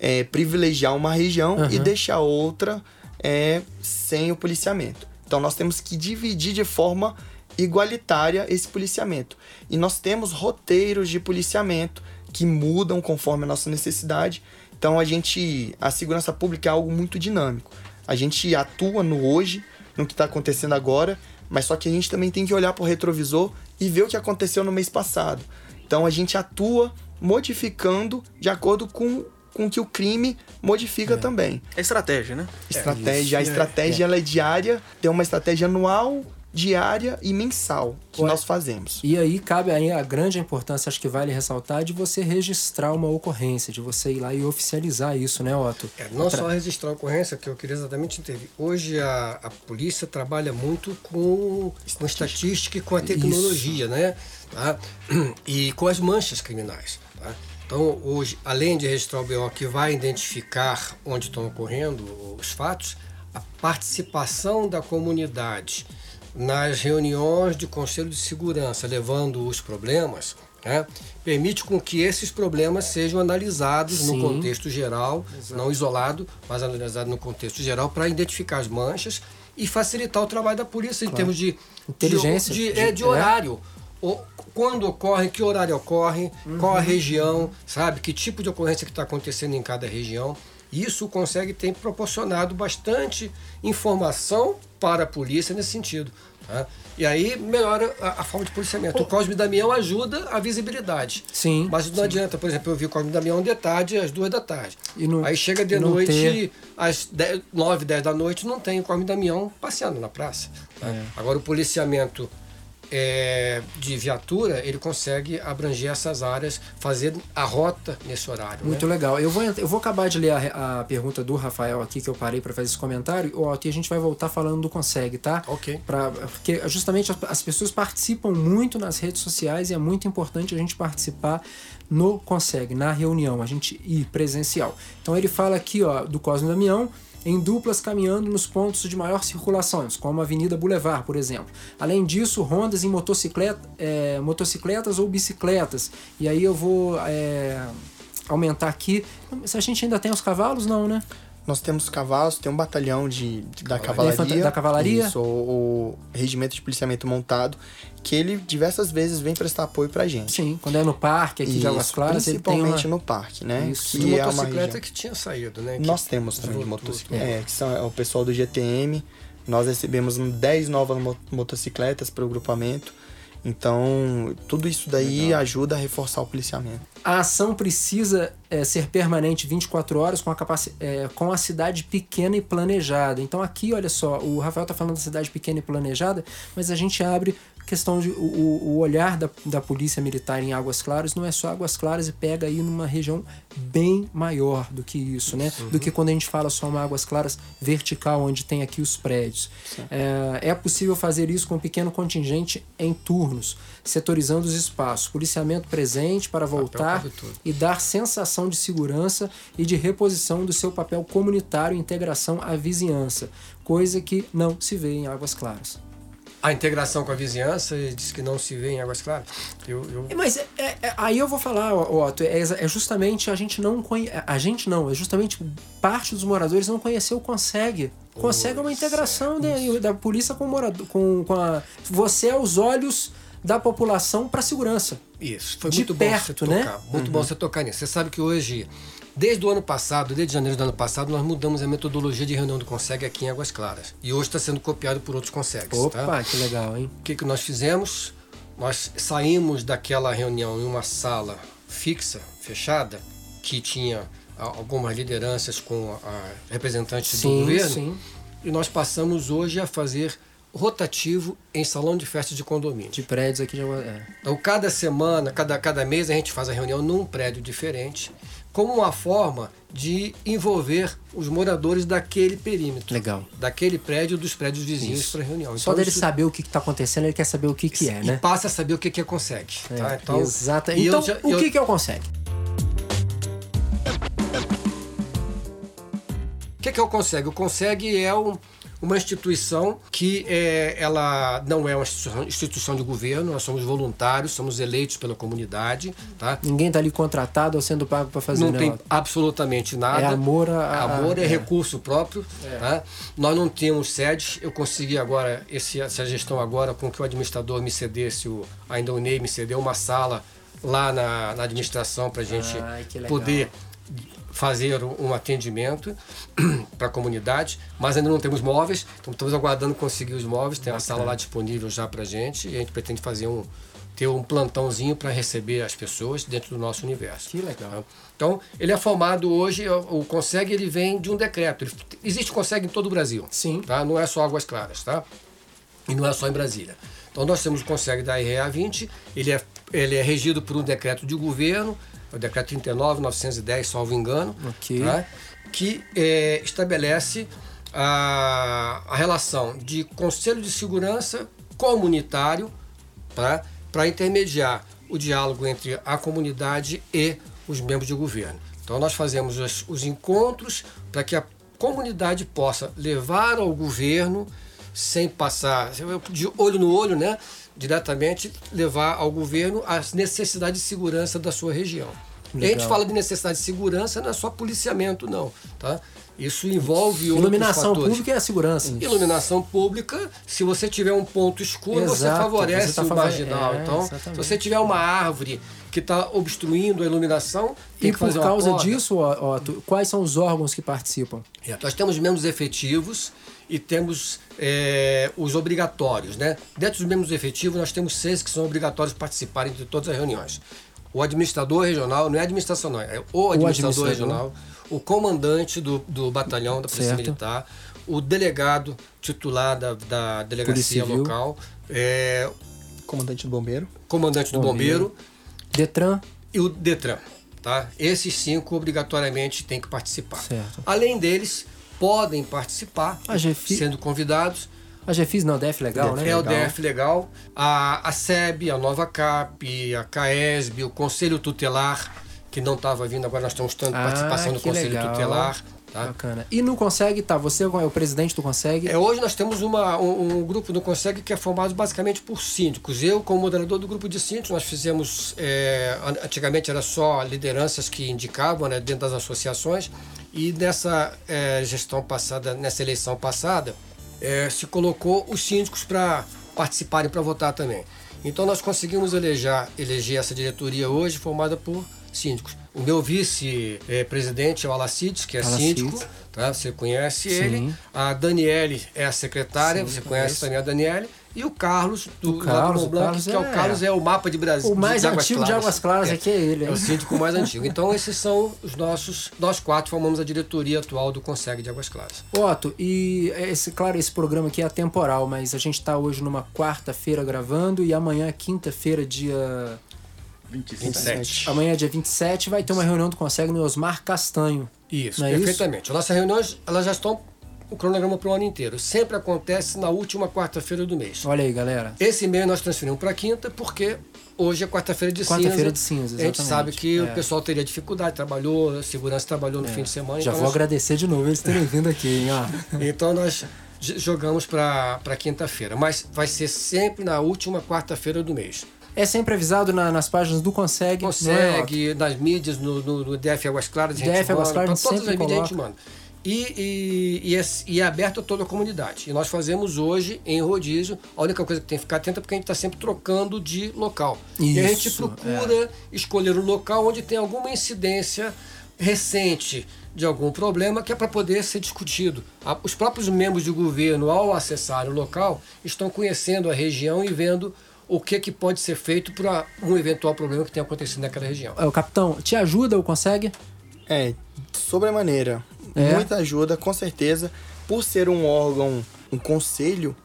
Speaker 6: é, privilegiar uma região e
Speaker 2: Aham.
Speaker 6: deixar outra é, sem o policiamento. Então nós temos que dividir de forma igualitária esse policiamento. E nós temos roteiros de policiamento que mudam conforme a nossa necessidade. Então a gente, a segurança pública é algo muito dinâmico. A gente atua no hoje, no que está acontecendo agora, mas só que a gente também tem que olhar para o retrovisor e ver o que aconteceu no mês passado. Então a gente atua modificando de acordo com com que o crime modifica também.
Speaker 4: É estratégia, né?
Speaker 6: Estratégia, a estratégia ela é diária, tem uma estratégia anual, diária e mensal que
Speaker 2: Ué.
Speaker 6: nós fazemos.
Speaker 2: E aí cabe aí a grande importância, acho que vale ressaltar, de você registrar uma ocorrência, de você ir lá e oficializar isso, né, Otto?
Speaker 5: É, não só registrar a ocorrência, que eu queria exatamente entender. Hoje a, a polícia trabalha muito com, com estatística e com a tecnologia, né? Tá? E com as manchas criminais. Tá? Então, hoje, além de registrar o BO que vai identificar onde estão ocorrendo os fatos, a participação da comunidade nas reuniões de conselho de segurança, levando os problemas, né, permite com que esses problemas sejam analisados
Speaker 2: Sim.
Speaker 5: no contexto geral, não isolado, mas analisado no contexto geral, para identificar as manchas e facilitar o trabalho da polícia em termos de
Speaker 2: Inteligência,
Speaker 5: de, de,
Speaker 2: de-
Speaker 5: é, de
Speaker 2: é.
Speaker 5: horário. O- quando ocorre, que horário ocorre, qual
Speaker 2: Uhum.
Speaker 5: a região, sabe? Que tipo de ocorrência que está acontecendo em cada região. Isso consegue ter proporcionado bastante informação para a polícia nesse sentido. tá? E aí melhora a, a forma de policiamento. O Cosme Damião ajuda a visibilidade.
Speaker 2: Sim,
Speaker 5: Mas não adianta, por exemplo, eu vi o Cosme Damião de tarde às duas da tarde.
Speaker 2: E não-
Speaker 5: aí chega de noite,
Speaker 2: ter-
Speaker 5: às 10, 9, 10 da noite, não tem o Cosme Damião passeando na praça. tá?
Speaker 2: É.
Speaker 5: Agora o policiamento é, de viatura, ele consegue abranger essas áreas, fazer a rota nesse horário.
Speaker 2: Muito
Speaker 5: né?
Speaker 2: legal. Eu vou, eu vou acabar de ler a, a pergunta do Rafael aqui, que eu parei para fazer esse comentário, e a gente vai voltar falando do Consegue, tá?
Speaker 5: Ok.
Speaker 2: Pra, porque justamente as, as pessoas participam muito nas redes sociais e é muito importante a gente participar no Consegue, na reunião, a gente ir presencial. Então ele fala aqui, ó, do Cosme Damião, em duplas caminhando nos pontos de maior circulação, como a Avenida Boulevard, por exemplo. Além disso, rondas em motocicleta, é, motocicletas ou bicicletas. E aí eu vou é, aumentar aqui. Se a gente ainda tem os cavalos, não, né?
Speaker 6: Nós temos cavalos, tem um batalhão de, de- da
Speaker 2: Cavalaria.
Speaker 6: cavalaria.
Speaker 2: Da cavalaria?
Speaker 6: Isso, o, o regimento de policiamento montado, que ele diversas vezes vem prestar apoio pra gente.
Speaker 2: Sim, quando é no parque aqui de Águas
Speaker 6: Isso,
Speaker 2: Claras, ele tem uma...
Speaker 6: principalmente no parque, né?
Speaker 2: Isso.
Speaker 5: De
Speaker 6: Que é uma
Speaker 5: motocicleta
Speaker 6: região.
Speaker 5: que tinha saído, né? Que
Speaker 6: Nós temos também de motocicleta. É, que são é o pessoal do GTM. Nós recebemos 10 novas mo- motocicletas para o grupamento. Então, tudo isso daí ajuda a reforçar o policiamento.
Speaker 2: A ação precisa é, ser permanente 24 horas com a, é, com a cidade pequena e planejada. Então aqui, olha só, o Rafael está falando da cidade pequena e planejada, mas a gente abre questão de o, o olhar da, da polícia militar em Águas Claras não é só Águas Claras e pega aí numa região bem maior do que isso, né? Do que quando a gente fala só uma Águas Claras vertical, onde tem aqui os prédios. É, é possível fazer isso com um pequeno contingente em turnos, setorizando os espaços, policiamento presente para voltar e dar sensação de segurança e de reposição do seu papel comunitário e integração à vizinhança, coisa que não se vê em Águas Claras.
Speaker 5: A integração com a vizinhança, ele disse que não se vê em Águas Claras. Eu, eu-
Speaker 2: É, Mas é- é- é- aí eu vou falar, Otto, é, é justamente a gente não conhe... a gente não, é justamente parte dos moradores não conheceu o Consegue. Consegue é uma integração de- da polícia com o morador, com, com a você é os olhos da população para segurança.
Speaker 5: Isso, foi
Speaker 2: De
Speaker 5: muito
Speaker 2: perto,
Speaker 5: bom você
Speaker 2: né?
Speaker 5: tocar. Muito bom você tocar nisso. Você sabe que hoje, desde o ano passado, desde janeiro do ano passado, nós mudamos a metodologia de reunião do Consegue aqui em Águas Claras. E hoje está sendo copiado por outros Consegues.
Speaker 2: Opa,
Speaker 5: tá?
Speaker 2: que legal, hein?
Speaker 5: O que, que nós fizemos? Nós saímos daquela reunião em uma sala fixa, fechada, que tinha algumas lideranças com representantes do
Speaker 2: Sim,
Speaker 5: governo.
Speaker 2: sim.
Speaker 5: E nós passamos hoje a fazer rotativo em salão de festas de condomínio.
Speaker 2: De prédios aqui Águas... É.
Speaker 5: Então, cada semana, cada, cada mês, a gente faz a reunião num prédio diferente, como uma forma de envolver os moradores daquele perímetro.
Speaker 2: Legal.
Speaker 5: Daquele prédio, dos prédios vizinhos para reunião.
Speaker 2: Só
Speaker 5: Então,
Speaker 2: dele
Speaker 5: isso-
Speaker 2: saber o que está acontecendo, ele quer saber o que, que é,
Speaker 5: e
Speaker 2: né?
Speaker 5: passa a saber o que, que é consegue. tá?
Speaker 2: É, Exato.
Speaker 5: e eu
Speaker 2: Então,
Speaker 5: já-
Speaker 2: o
Speaker 5: eu-
Speaker 2: que, que é o Consegue?
Speaker 5: O que, que é o Consegue? O Consegue é um- uma instituição que é, ela não é uma instituição, de governo, nós somos voluntários, somos eleitos pela comunidade, tá?
Speaker 2: Ninguém está ali contratado ou sendo pago para fazer
Speaker 5: não
Speaker 2: né?
Speaker 5: tem absolutamente nada.
Speaker 2: É amor a- a-
Speaker 5: amor é,
Speaker 2: é.
Speaker 5: recurso próprio. Tá? Nós não temos sedes. Eu consegui agora esse, essa gestão agora com que o administrador me cedesse, o, ainda o Ney me cedeu uma sala lá na, na administração para a gente
Speaker 2: Ai,
Speaker 5: poder fazer um atendimento para a comunidade, mas ainda não temos móveis, então estamos aguardando conseguir os móveis, tem uma sala lá disponível já para a gente e a gente pretende fazer um ter um plantãozinho para receber as pessoas dentro do nosso universo.
Speaker 2: Que legal.
Speaker 5: Então, ele é formado hoje, o o Conseg ele vem de um decreto. Ele- existe Conseg em todo o Brasil.
Speaker 2: Sim.
Speaker 5: Tá? Não é só Águas Claras, tá? E não é só em Brasília. Então, nós temos o Conseg da REA 20, ele é, ele é regido por um decreto de governo, o decreto 39, 910, salvo engano,
Speaker 2: Ok.
Speaker 5: tá? que é, estabelece a, a relação de Conselho de Segurança comunitário tá? para intermediar o diálogo entre a comunidade e os membros de governo. Então nós fazemos os, os encontros para que a comunidade possa levar ao governo sem passar de olho no olho, né? Diretamente levar ao governo as necessidades de segurança da sua região. E a gente
Speaker 2: Legal.
Speaker 5: fala de necessidade de segurança, não é só policiamento, não. Tá? Isso envolve outros
Speaker 2: Iluminação pública e a segurança.
Speaker 5: Iluminação pública, se você tiver um ponto escuro, você
Speaker 2: Exato,
Speaker 5: favorece
Speaker 2: você tá
Speaker 5: o
Speaker 2: favore-
Speaker 5: marginal.
Speaker 2: é,
Speaker 5: então,
Speaker 2: exatamente.
Speaker 5: se você tiver uma árvore que está obstruindo a iluminação, tem
Speaker 2: E
Speaker 5: que
Speaker 2: por
Speaker 5: fazer uma
Speaker 2: causa disso, ó, quais são os órgãos que participam?
Speaker 5: É, Nós temos membros efetivos e temos é, os obrigatórios. Né? Dentro dos membros efetivos, nós temos seis que são obrigatórios participarem de todas as reuniões. O administrador regional, não é administração, não, é o administrador,
Speaker 2: administrador.
Speaker 5: regional, o comandante do, do batalhão da Polícia
Speaker 2: Certo.
Speaker 5: Militar, o delegado titular da, da delegacia local, é,
Speaker 6: Comandante do bombeiro.
Speaker 5: comandante do
Speaker 2: Bombeiro.
Speaker 5: bombeiro
Speaker 2: Detran,
Speaker 5: e o Detran. Tá? Esses cinco obrigatoriamente têm que participar.
Speaker 2: Certo.
Speaker 5: Além deles, podem participar,
Speaker 2: GFI
Speaker 5: sendo convidados.
Speaker 2: a GFIS não, DF legal, né?
Speaker 5: é o. DF Legal, a, a SEB, a Nova CAP, a CAESB, o Conselho Tutelar, que não estava vindo, agora nós estamos tendo
Speaker 2: Ah,
Speaker 5: participação do Conselho
Speaker 2: legal.
Speaker 5: Tutelar. Tá?
Speaker 2: Bacana. E no Consegue, tá, você é o presidente do Consegue?
Speaker 5: É, hoje nós temos uma, um, um grupo do Consegue que é formado basicamente por síndicos. Eu, como moderador do grupo de síndicos, nós fizemos. é, an- antigamente era só lideranças que indicavam né, dentro das associações, e nessa é, gestão passada, nessa eleição passada, é, se colocou os síndicos para participarem, para votar também. Então nós conseguimos eleger, eleger essa diretoria hoje formada por síndicos. O meu vice-presidente é o Alacides, que é
Speaker 2: Alacides.
Speaker 5: síndico, tá? você conhece
Speaker 2: Sim.
Speaker 5: ele. A Daniele é a secretária,
Speaker 2: Sim,
Speaker 5: você conhece também a Daniele. E o Carlos, do,
Speaker 2: O Carlos, o
Speaker 5: Blanc,
Speaker 2: Carlos
Speaker 5: que é o
Speaker 2: é-
Speaker 5: Carlos, é o mapa de Brasil.
Speaker 2: O mais
Speaker 5: de
Speaker 2: antigo de
Speaker 5: Claras.
Speaker 2: Águas Claras aqui é ele,
Speaker 5: É o síndico mais antigo. Então, esses são os nossos. Nós quatro formamos a diretoria atual do Conseg de Águas Claras.
Speaker 2: Otto, e esse, claro, esse programa aqui é atemporal, mas a gente está hoje numa quarta-feira gravando e amanhã, é quinta-feira, dia.
Speaker 3: 27.
Speaker 5: 27.
Speaker 2: Amanhã, dia 27, vai ter uma reunião do Consegue no Osmar Castanho.
Speaker 5: Isso,
Speaker 2: é
Speaker 5: perfeitamente. Nossas reuniões elas já estão o cronograma para o ano inteiro. Sempre acontece na última quarta-feira do mês.
Speaker 2: Olha aí, galera.
Speaker 5: Esse mês nós transferimos para quinta porque hoje é quarta-feira de
Speaker 2: Quarta-feira
Speaker 5: cinza.
Speaker 2: de cinza,
Speaker 5: A gente
Speaker 2: exatamente.
Speaker 5: sabe que
Speaker 2: É.
Speaker 5: o pessoal teria dificuldade, trabalhou, a segurança trabalhou no fim de semana.
Speaker 2: Já
Speaker 5: então
Speaker 2: vou
Speaker 5: nós-
Speaker 2: agradecer de novo eles terem vindo aqui, hein? Ó.
Speaker 5: Então nós jogamos para quinta-feira, mas vai ser sempre na última quarta-feira do mês.
Speaker 2: É sempre avisado na- nas páginas do Consegue. é?
Speaker 5: Consegue, nas mídias, no, no, no DF Águas Claras, a gente
Speaker 2: DF Águas Claras,
Speaker 5: todas as mídias a gente manda. E, e, e, é, e é aberto a toda a comunidade. E nós fazemos hoje em rodízio. A única coisa que tem que ficar atento é porque a gente está sempre trocando de local. e a gente
Speaker 2: Isso, é.
Speaker 5: procura escolher um local onde tem alguma incidência recente de algum problema que é para poder ser discutido. Os próprios membros de governo, ao acessarem o local, estão conhecendo a região e vendo o que, que pode ser feito para um eventual problema que tenha acontecido naquela região.
Speaker 2: É, O capitão, te ajuda o Consegue?
Speaker 6: É, sobremaneira.
Speaker 2: É?
Speaker 6: Muita ajuda, com certeza. Por ser um órgão, um conselho,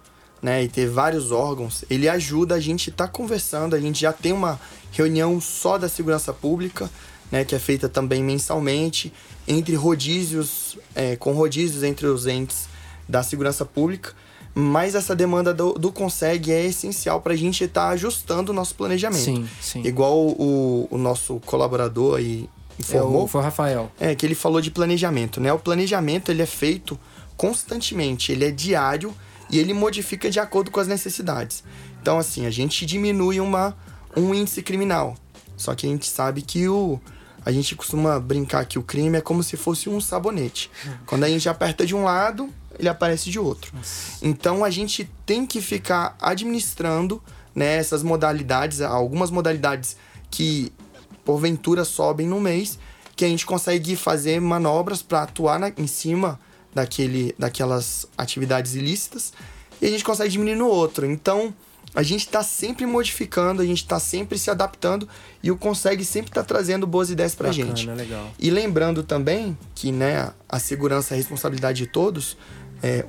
Speaker 6: né, e ter vários órgãos, ele ajuda a gente estar conversando. A gente já tem uma reunião só da segurança pública, né, que é feita também mensalmente, entre rodízios, é, com rodízios entre os entes da segurança pública. Mas essa demanda do, do Consegue é essencial para a gente estar tá ajustando o nosso planejamento.
Speaker 2: Sim, sim.
Speaker 6: Igual o, o nosso colaborador aí informou.
Speaker 2: É, o, foi o Rafael.
Speaker 6: É, que ele falou de planejamento, né? O planejamento ele é feito constantemente, ele é diário e ele modifica de acordo com as necessidades. Então, assim, a gente diminui uma, um índice criminal. Só que a gente sabe que o. A gente costuma brincar que o crime é como se fosse um sabonete. Quando a gente aperta de um lado, ele aparece de outro. Então a gente tem que ficar administrando né, essas modalidades, algumas modalidades que porventura sobem no mês, que a gente consegue fazer manobras para atuar na, em cima daquele, daquelas atividades ilícitas e a gente consegue diminuir no outro. Então a gente está sempre modificando, a gente está sempre se adaptando e o Consegue sempre está trazendo boas ideias para a gente.
Speaker 2: Legal.
Speaker 6: E lembrando também que né, a segurança é a responsabilidade de todos, é,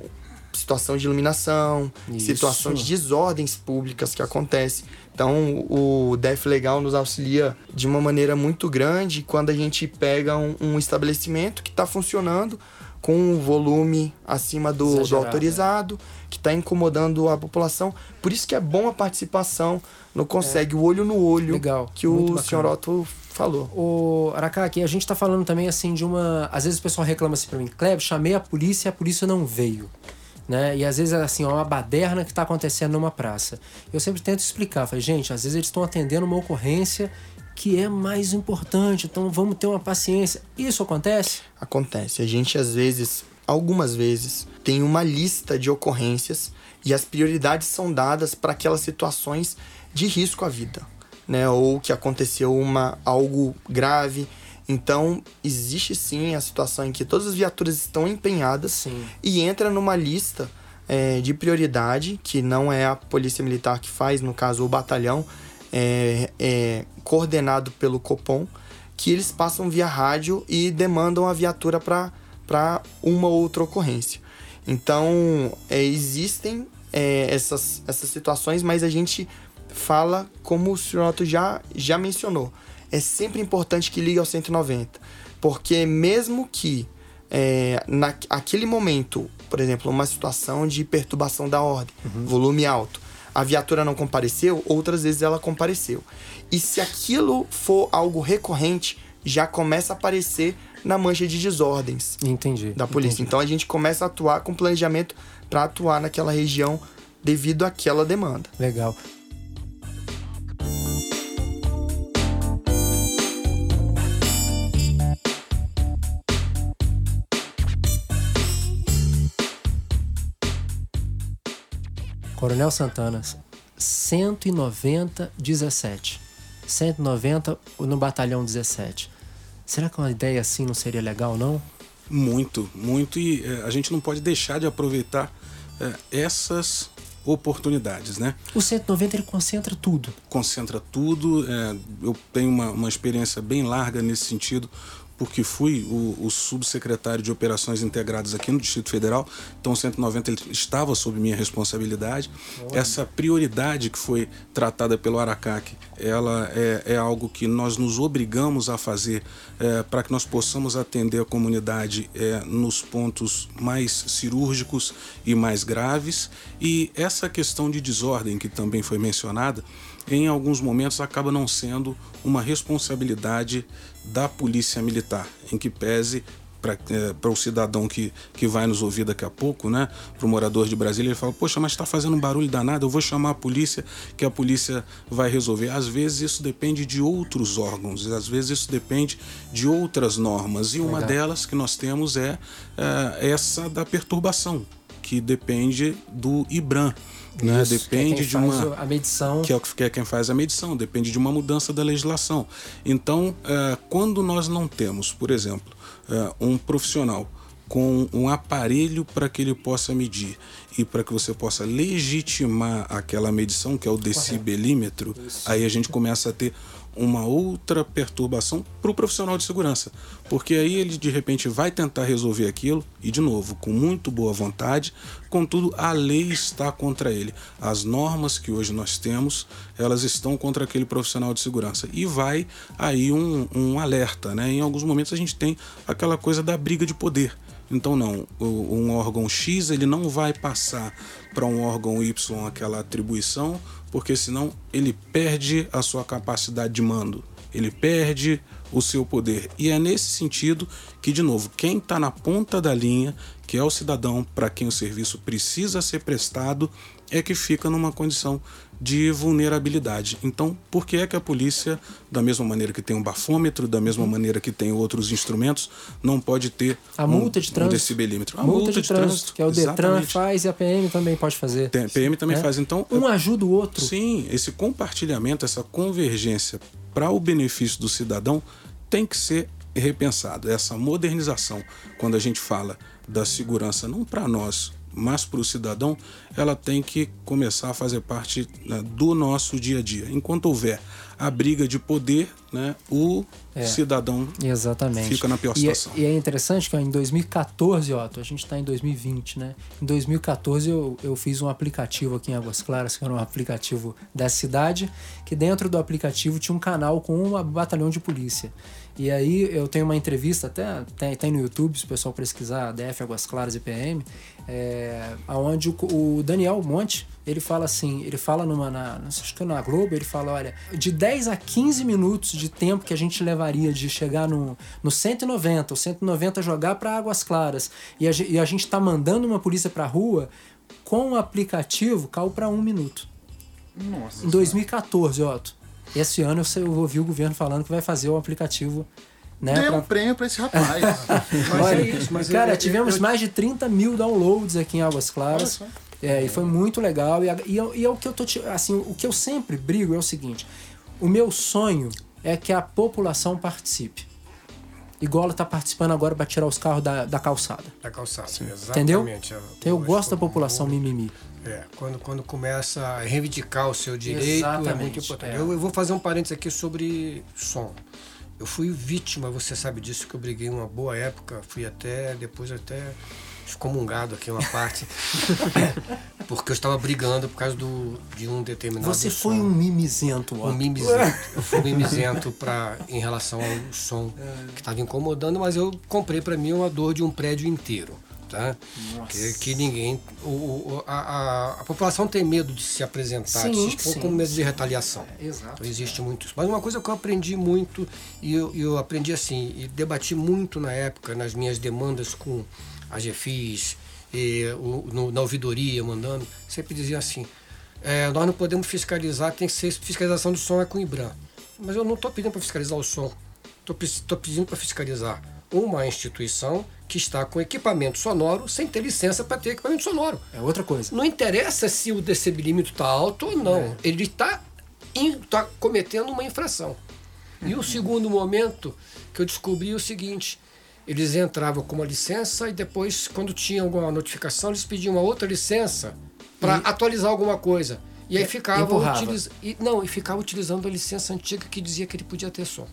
Speaker 6: situação de iluminação, Isso. situação de desordens públicas que acontece. Então, o DEF Legal nos auxilia de uma maneira muito grande quando a gente pega um, um estabelecimento que está funcionando com um volume acima do, do autorizado, né? Que está incomodando a população. Por isso que é bom a participação, não consegue é. o olho no olho
Speaker 2: Legal.
Speaker 6: que o senhor Otto falou.
Speaker 2: O Aracaki, a gente está falando também assim de uma. Às vezes o pessoal reclama assim para mim, Kleber, chamei a polícia e a polícia não veio. Né? E às vezes assim, ó, uma baderna que está acontecendo numa praça. Eu sempre tento explicar, falei, gente, às vezes eles estão atendendo uma ocorrência que é mais importante, então vamos ter uma paciência. Isso acontece?
Speaker 6: Acontece. A gente às vezes, algumas vezes, tem uma lista de ocorrências e as prioridades são dadas para aquelas situações de risco à vida né? Ou que aconteceu uma, algo grave. Então, existe sim a situação em que todas as viaturas estão empenhadas
Speaker 2: sim.
Speaker 6: e entra numa lista é, de prioridade, que não é a Polícia Militar que faz, no caso, o batalhão, é, é coordenado pelo Copom, que eles passam via rádio e demandam a viatura para uma ou outra ocorrência. Então, é, existem é, essas, essas situações, mas a gente fala, como o senhor Otto já, já mencionou, é sempre importante que ligue ao 190. Porque mesmo que é, naquele momento, por exemplo, uma situação de perturbação da ordem, uhum. volume alto, a viatura não compareceu, outras vezes ela compareceu. E se aquilo for algo recorrente, já começa a aparecer na mancha de desordens
Speaker 2: entendi,
Speaker 6: da polícia.
Speaker 2: Entendi.
Speaker 6: Então a gente começa a atuar com planejamento para atuar naquela região devido àquela demanda.
Speaker 2: Legal. Coronel Santana, 190, 17. 190 no batalhão 17. Será que uma ideia assim não seria legal, não?
Speaker 7: Muito, muito. E é, a gente não pode deixar de aproveitar é, essas oportunidades, né?
Speaker 2: O 190 ele concentra tudo.
Speaker 7: Concentra tudo. É, eu tenho uma, uma experiência bem larga nesse sentido porque fui o, o, subsecretário de Operações Integradas aqui no Distrito Federal, então o 190 ele estava sob minha responsabilidade. Olha. Essa prioridade que foi tratada pelo Aracaque, ela é, é algo que nós nos obrigamos a fazer é, para que nós possamos atender a comunidade é, nos pontos mais cirúrgicos e mais graves. E essa questão de desordem que também foi mencionada, em alguns momentos acaba não sendo uma responsabilidade da polícia militar, em que pese para é, o cidadão que, que vai nos ouvir daqui a pouco, né? Para o morador de Brasília, ele fala: Poxa, mas está fazendo um barulho danado, eu vou chamar a polícia, que a polícia vai resolver. Às vezes isso depende de outros órgãos, às vezes isso depende de outras normas, e uma Legal. delas que nós temos é, é essa da perturbação, que depende do IBRAM. Né? Isso, depende
Speaker 2: é
Speaker 7: de uma
Speaker 2: a medição.
Speaker 7: que é o que é quem faz a medição. Depende de uma mudança da legislação. Então é, quando nós não temos por exemplo é, um profissional com um aparelho para que ele possa medir e para que você possa legitimar aquela medição que é o decibelímetro aí a gente começa a ter uma outra perturbação para o profissional de segurança, porque aí ele de repente vai tentar resolver aquilo e de novo com muito boa vontade, contudo a lei está contra ele, as normas que hoje nós temos elas estão contra aquele profissional de segurança e vai aí um, um alerta, né? Em alguns momentos a gente tem aquela coisa da briga de poder. Então não, um órgão X ele não vai passar para um órgão Y aquela atribuição, porque senão ele perde a sua capacidade de mando, ele perde o seu poder. E é nesse sentido que, de novo, quem está na ponta da linha, que é o cidadão para quem o serviço precisa ser prestado, é que fica numa condição de vulnerabilidade. Então, por que é que a polícia, da mesma maneira que tem um bafômetro, da mesma maneira que tem outros instrumentos, não pode ter
Speaker 2: a multa de trânsito,
Speaker 7: um decibelímetro?
Speaker 2: A multa, multa de, de, trânsito, trânsito que é o Exatamente. Detran faz e a PM também pode fazer.
Speaker 7: A PM também é? faz. Então,
Speaker 2: um ajuda o outro.
Speaker 7: Sim, esse compartilhamento, essa convergência para o benefício do cidadão tem que ser repensado. Essa modernização, quando a gente fala da segurança, não para nós, mas para o cidadão, ela tem que começar a fazer parte né, do nosso dia a dia. Enquanto houver a briga de poder, né, o é, cidadão
Speaker 2: exatamente.
Speaker 7: fica na pior
Speaker 2: e
Speaker 7: situação.
Speaker 2: É, e é interessante que ó, em 2014, Otto, a gente está em 2020, né? Em 2014 eu, eu fiz um aplicativo aqui em Águas Claras, que era um aplicativo da cidade, que dentro do aplicativo tinha um canal com um batalhão de polícia. E aí eu tenho uma entrevista, até tem, tem no YouTube, se o pessoal pesquisar, DF Águas Claras e PM, é, onde o, o, Daniel Monte, ele fala assim, ele fala numa, na, acho que na Globo, ele fala, olha, de 10 a 15 minutos de tempo que a gente levaria de chegar no, no 190, o 190 jogar para Águas Claras, e a, e a gente está mandando uma polícia para rua, com o aplicativo caiu para um minuto.
Speaker 3: Nossa.
Speaker 2: Em 2014, Otto. Esse ano eu ouvi o governo falando que vai fazer o aplicativo. Né,
Speaker 3: Dê pra... um prêmio para esse rapaz.
Speaker 2: mas Olha, é isso, mas cara, eu, tivemos eu... mais de 30 mil downloads aqui em Águas Claras. É, e foi muito legal. E, e, e é o que eu tô assim, o que eu sempre brigo é o seguinte: o meu sonho é que a população participe. Igual ela está participando agora para tirar os carros da, da calçada.
Speaker 5: Da calçada, Sim. exatamente.
Speaker 2: Entendeu? Então eu gosto da população mimimi.
Speaker 5: É, quando, quando começa a reivindicar o seu direito, Exatamente, é muito importante. É. Eu, eu, vou fazer um parênteses aqui sobre som. Eu fui vítima, você sabe disso, que eu briguei uma boa época, fui até, depois até excomungado aqui uma parte, porque eu estava brigando por causa do, de um determinado
Speaker 2: Você foi som. um mimizento,
Speaker 5: Um mimizento. Eu fui um mimizento pra, em relação ao som que estava incomodando, mas eu comprei para mim uma dor de um prédio inteiro tá? Que, que, ninguém. O, o, a, a, população tem medo de se apresentar, sim, de se expor sim, com medo de retaliação.
Speaker 2: É, exato.
Speaker 5: Então, existe muito isso. Mas uma coisa que eu aprendi muito, e eu, eu aprendi assim, e debati muito na época, nas minhas demandas com a GFIS, e, o, no, na ouvidoria, mandando, sempre dizia assim: é, nós não podemos fiscalizar, tem que ser fiscalização do som é com o IBRAM. Mas eu não estou pedindo para fiscalizar o som, estou pedindo para fiscalizar uma instituição que está com equipamento sonoro sem ter licença para ter equipamento sonoro.
Speaker 2: É outra coisa.
Speaker 5: Não interessa se o decibelímetro está alto ou não. É. Ele está tá cometendo uma infração. E o segundo momento que eu descobri é o seguinte: eles entravam com uma licença e depois, quando tinha alguma notificação, eles pediam uma outra licença para e... atualizar alguma coisa. E aí ficava utiliz... e, não, e ficava utilizando a licença antiga que dizia que ele podia ter som.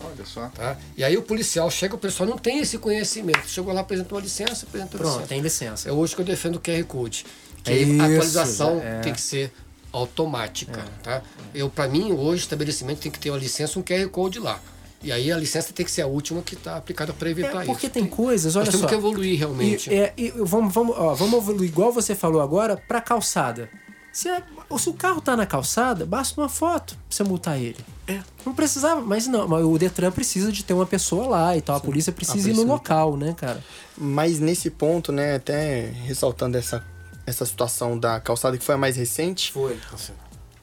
Speaker 3: Olha só.
Speaker 5: Tá? E aí o policial chega, o pessoal não tem esse conhecimento. Chegou lá, apresentou uma licença, apresentou
Speaker 2: Pronto,
Speaker 5: licença.
Speaker 2: tem licença.
Speaker 5: É hoje que eu defendo o QR Code. Que é a atualização é. tem que ser automática. É. Tá? Eu, para mim, hoje, o estabelecimento tem que ter uma licença, um QR Code lá. E aí a licença tem que ser a última que está aplicada para evitar é,
Speaker 2: porque isso.
Speaker 5: Porque
Speaker 2: tem coisas, olha
Speaker 5: Nós
Speaker 2: só.
Speaker 5: temos que evoluir realmente.
Speaker 2: E, é, e vamos, vamos, ó, vamos evoluir, igual você falou agora, para calçada. Se, é, se o carro tá na calçada, basta uma foto pra você multar ele. É. Não precisava, mas não, mas o Detran precisa de ter uma pessoa lá e tal. Sim. A polícia precisa a ir no local, né, cara?
Speaker 6: Mas nesse ponto, né, até ressaltando essa, essa situação da calçada que foi a mais recente.
Speaker 5: Foi.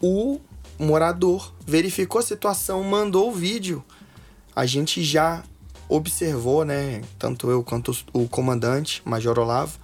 Speaker 6: O morador verificou a situação, mandou o vídeo. A gente já observou, né, tanto eu quanto o comandante, Major Olavo,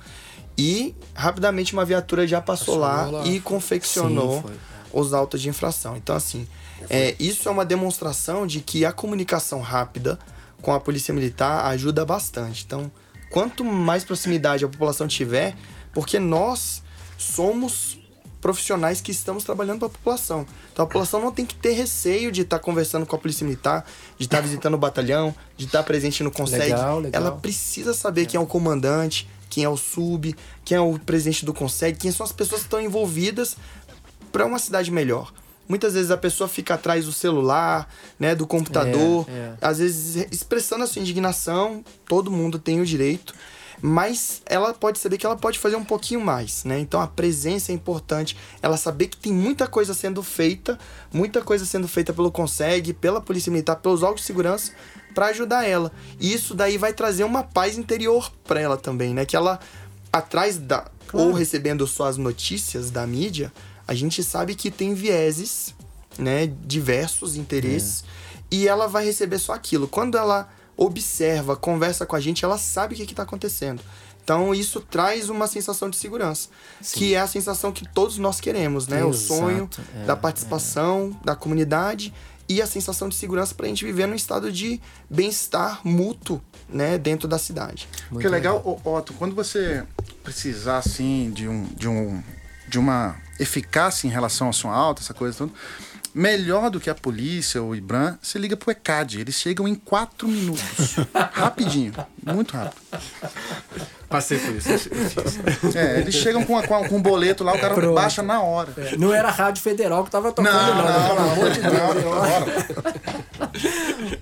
Speaker 6: e rapidamente uma viatura já passou, passou lá, lá, e confeccionou Sim, os autos de infração. Então, assim, é, isso é uma demonstração de que a comunicação rápida com a Polícia Militar ajuda bastante. Então, quanto mais proximidade a população tiver, porque nós somos profissionais que estamos trabalhando para a população. Então a população não tem que ter receio de estar tá conversando com a polícia militar, de estar tá visitando o batalhão, de estar tá presente no Conseg.
Speaker 2: Legal, legal.
Speaker 6: Ela precisa saber quem é o comandante, quem é o sub, quem é o presidente do Conseg, quem são as pessoas que estão envolvidas para uma cidade melhor. Muitas vezes a pessoa fica atrás do celular, né, do computador,
Speaker 2: É, é.
Speaker 6: às vezes expressando a sua indignação, todo mundo tem o direito, mas ela pode saber que ela pode fazer um pouquinho mais, né? Então a presença é importante, ela saber que tem muita coisa sendo feita, muita coisa sendo feita pelo Conseg, pela Polícia Militar, pelos órgãos de segurança para ajudar ela. E isso daí vai trazer uma paz interior para ela também, né? Que ela atrás da ou recebendo só as notícias da mídia, a gente sabe que tem vieses, né, diversos interesses, e ela vai receber só aquilo. Quando ela observa, conversa com a gente, ela sabe o que está acontecendo. Então isso traz uma sensação de segurança, que é a sensação que todos nós queremos, né? o
Speaker 2: Exato,
Speaker 6: sonho
Speaker 2: é,
Speaker 6: da participação da comunidade e a sensação de segurança para a gente viver num estado de bem-estar mútuo, né, dentro da cidade.
Speaker 3: O que é legal, ô, Otto, quando você precisar assim de um de um de uma eficácia em relação à sua alta, essa coisa toda, melhor do que a polícia ou o IBRAM, você liga pro ECAD, eles chegam em quatro minutos, rapidinho, muito rápido.
Speaker 4: Passei por isso.
Speaker 3: É, eles chegam com, a- com, a- com um boleto lá, o cara
Speaker 2: Pronto.
Speaker 3: baixa na hora.
Speaker 2: Não era a Rádio Federal que tava tocando, não, né? pelo amor de Deus.
Speaker 3: não,
Speaker 2: eu-
Speaker 3: bora.
Speaker 4: Ô, c-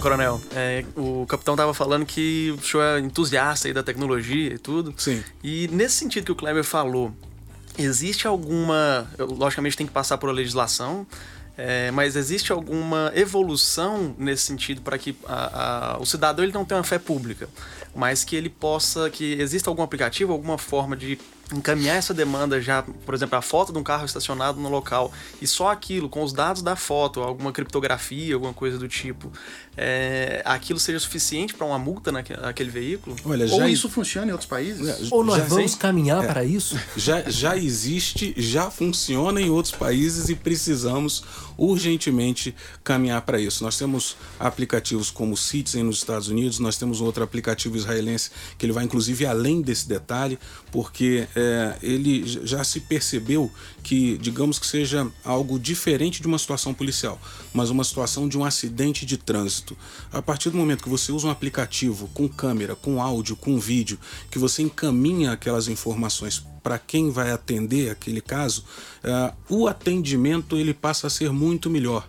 Speaker 4: coronel, é, o capitão tava falando que o senhor é entusiasta aí da tecnologia e tudo.
Speaker 7: Sim.
Speaker 4: E nesse sentido que o Kleber falou, existe alguma. Logicamente tem que passar por a legislação, é, mas existe alguma evolução nesse sentido para que a- a- o cidadão ele não tenha uma fé pública, mas que ele possa. que exista algum aplicativo, alguma forma de encaminhar essa demanda já, por exemplo, a foto de um carro estacionado no local e só aquilo, com os dados da foto, alguma criptografia, alguma coisa do tipo, é, aquilo seja suficiente para uma multa naque- naquele veículo?
Speaker 7: Olha,
Speaker 3: Ou isso funciona em outros países?
Speaker 2: Ou nós
Speaker 7: já-
Speaker 2: vamos
Speaker 7: sim.
Speaker 2: caminhar para isso?
Speaker 7: já, já existe, já funciona em outros países e precisamos urgentemente caminhar para isso. Nós temos aplicativos como o Citizen nos Estados Unidos, nós temos outro aplicativo israelense que ele vai inclusive além desse detalhe, porque é, ele já se percebeu que, digamos que seja algo diferente de uma situação policial, mas uma situação de um acidente de trânsito. A partir do momento que você usa um aplicativo com câmera, com áudio, com vídeo, que você encaminha aquelas informações para quem vai atender aquele caso, eh, o atendimento ele passa a ser muito melhor.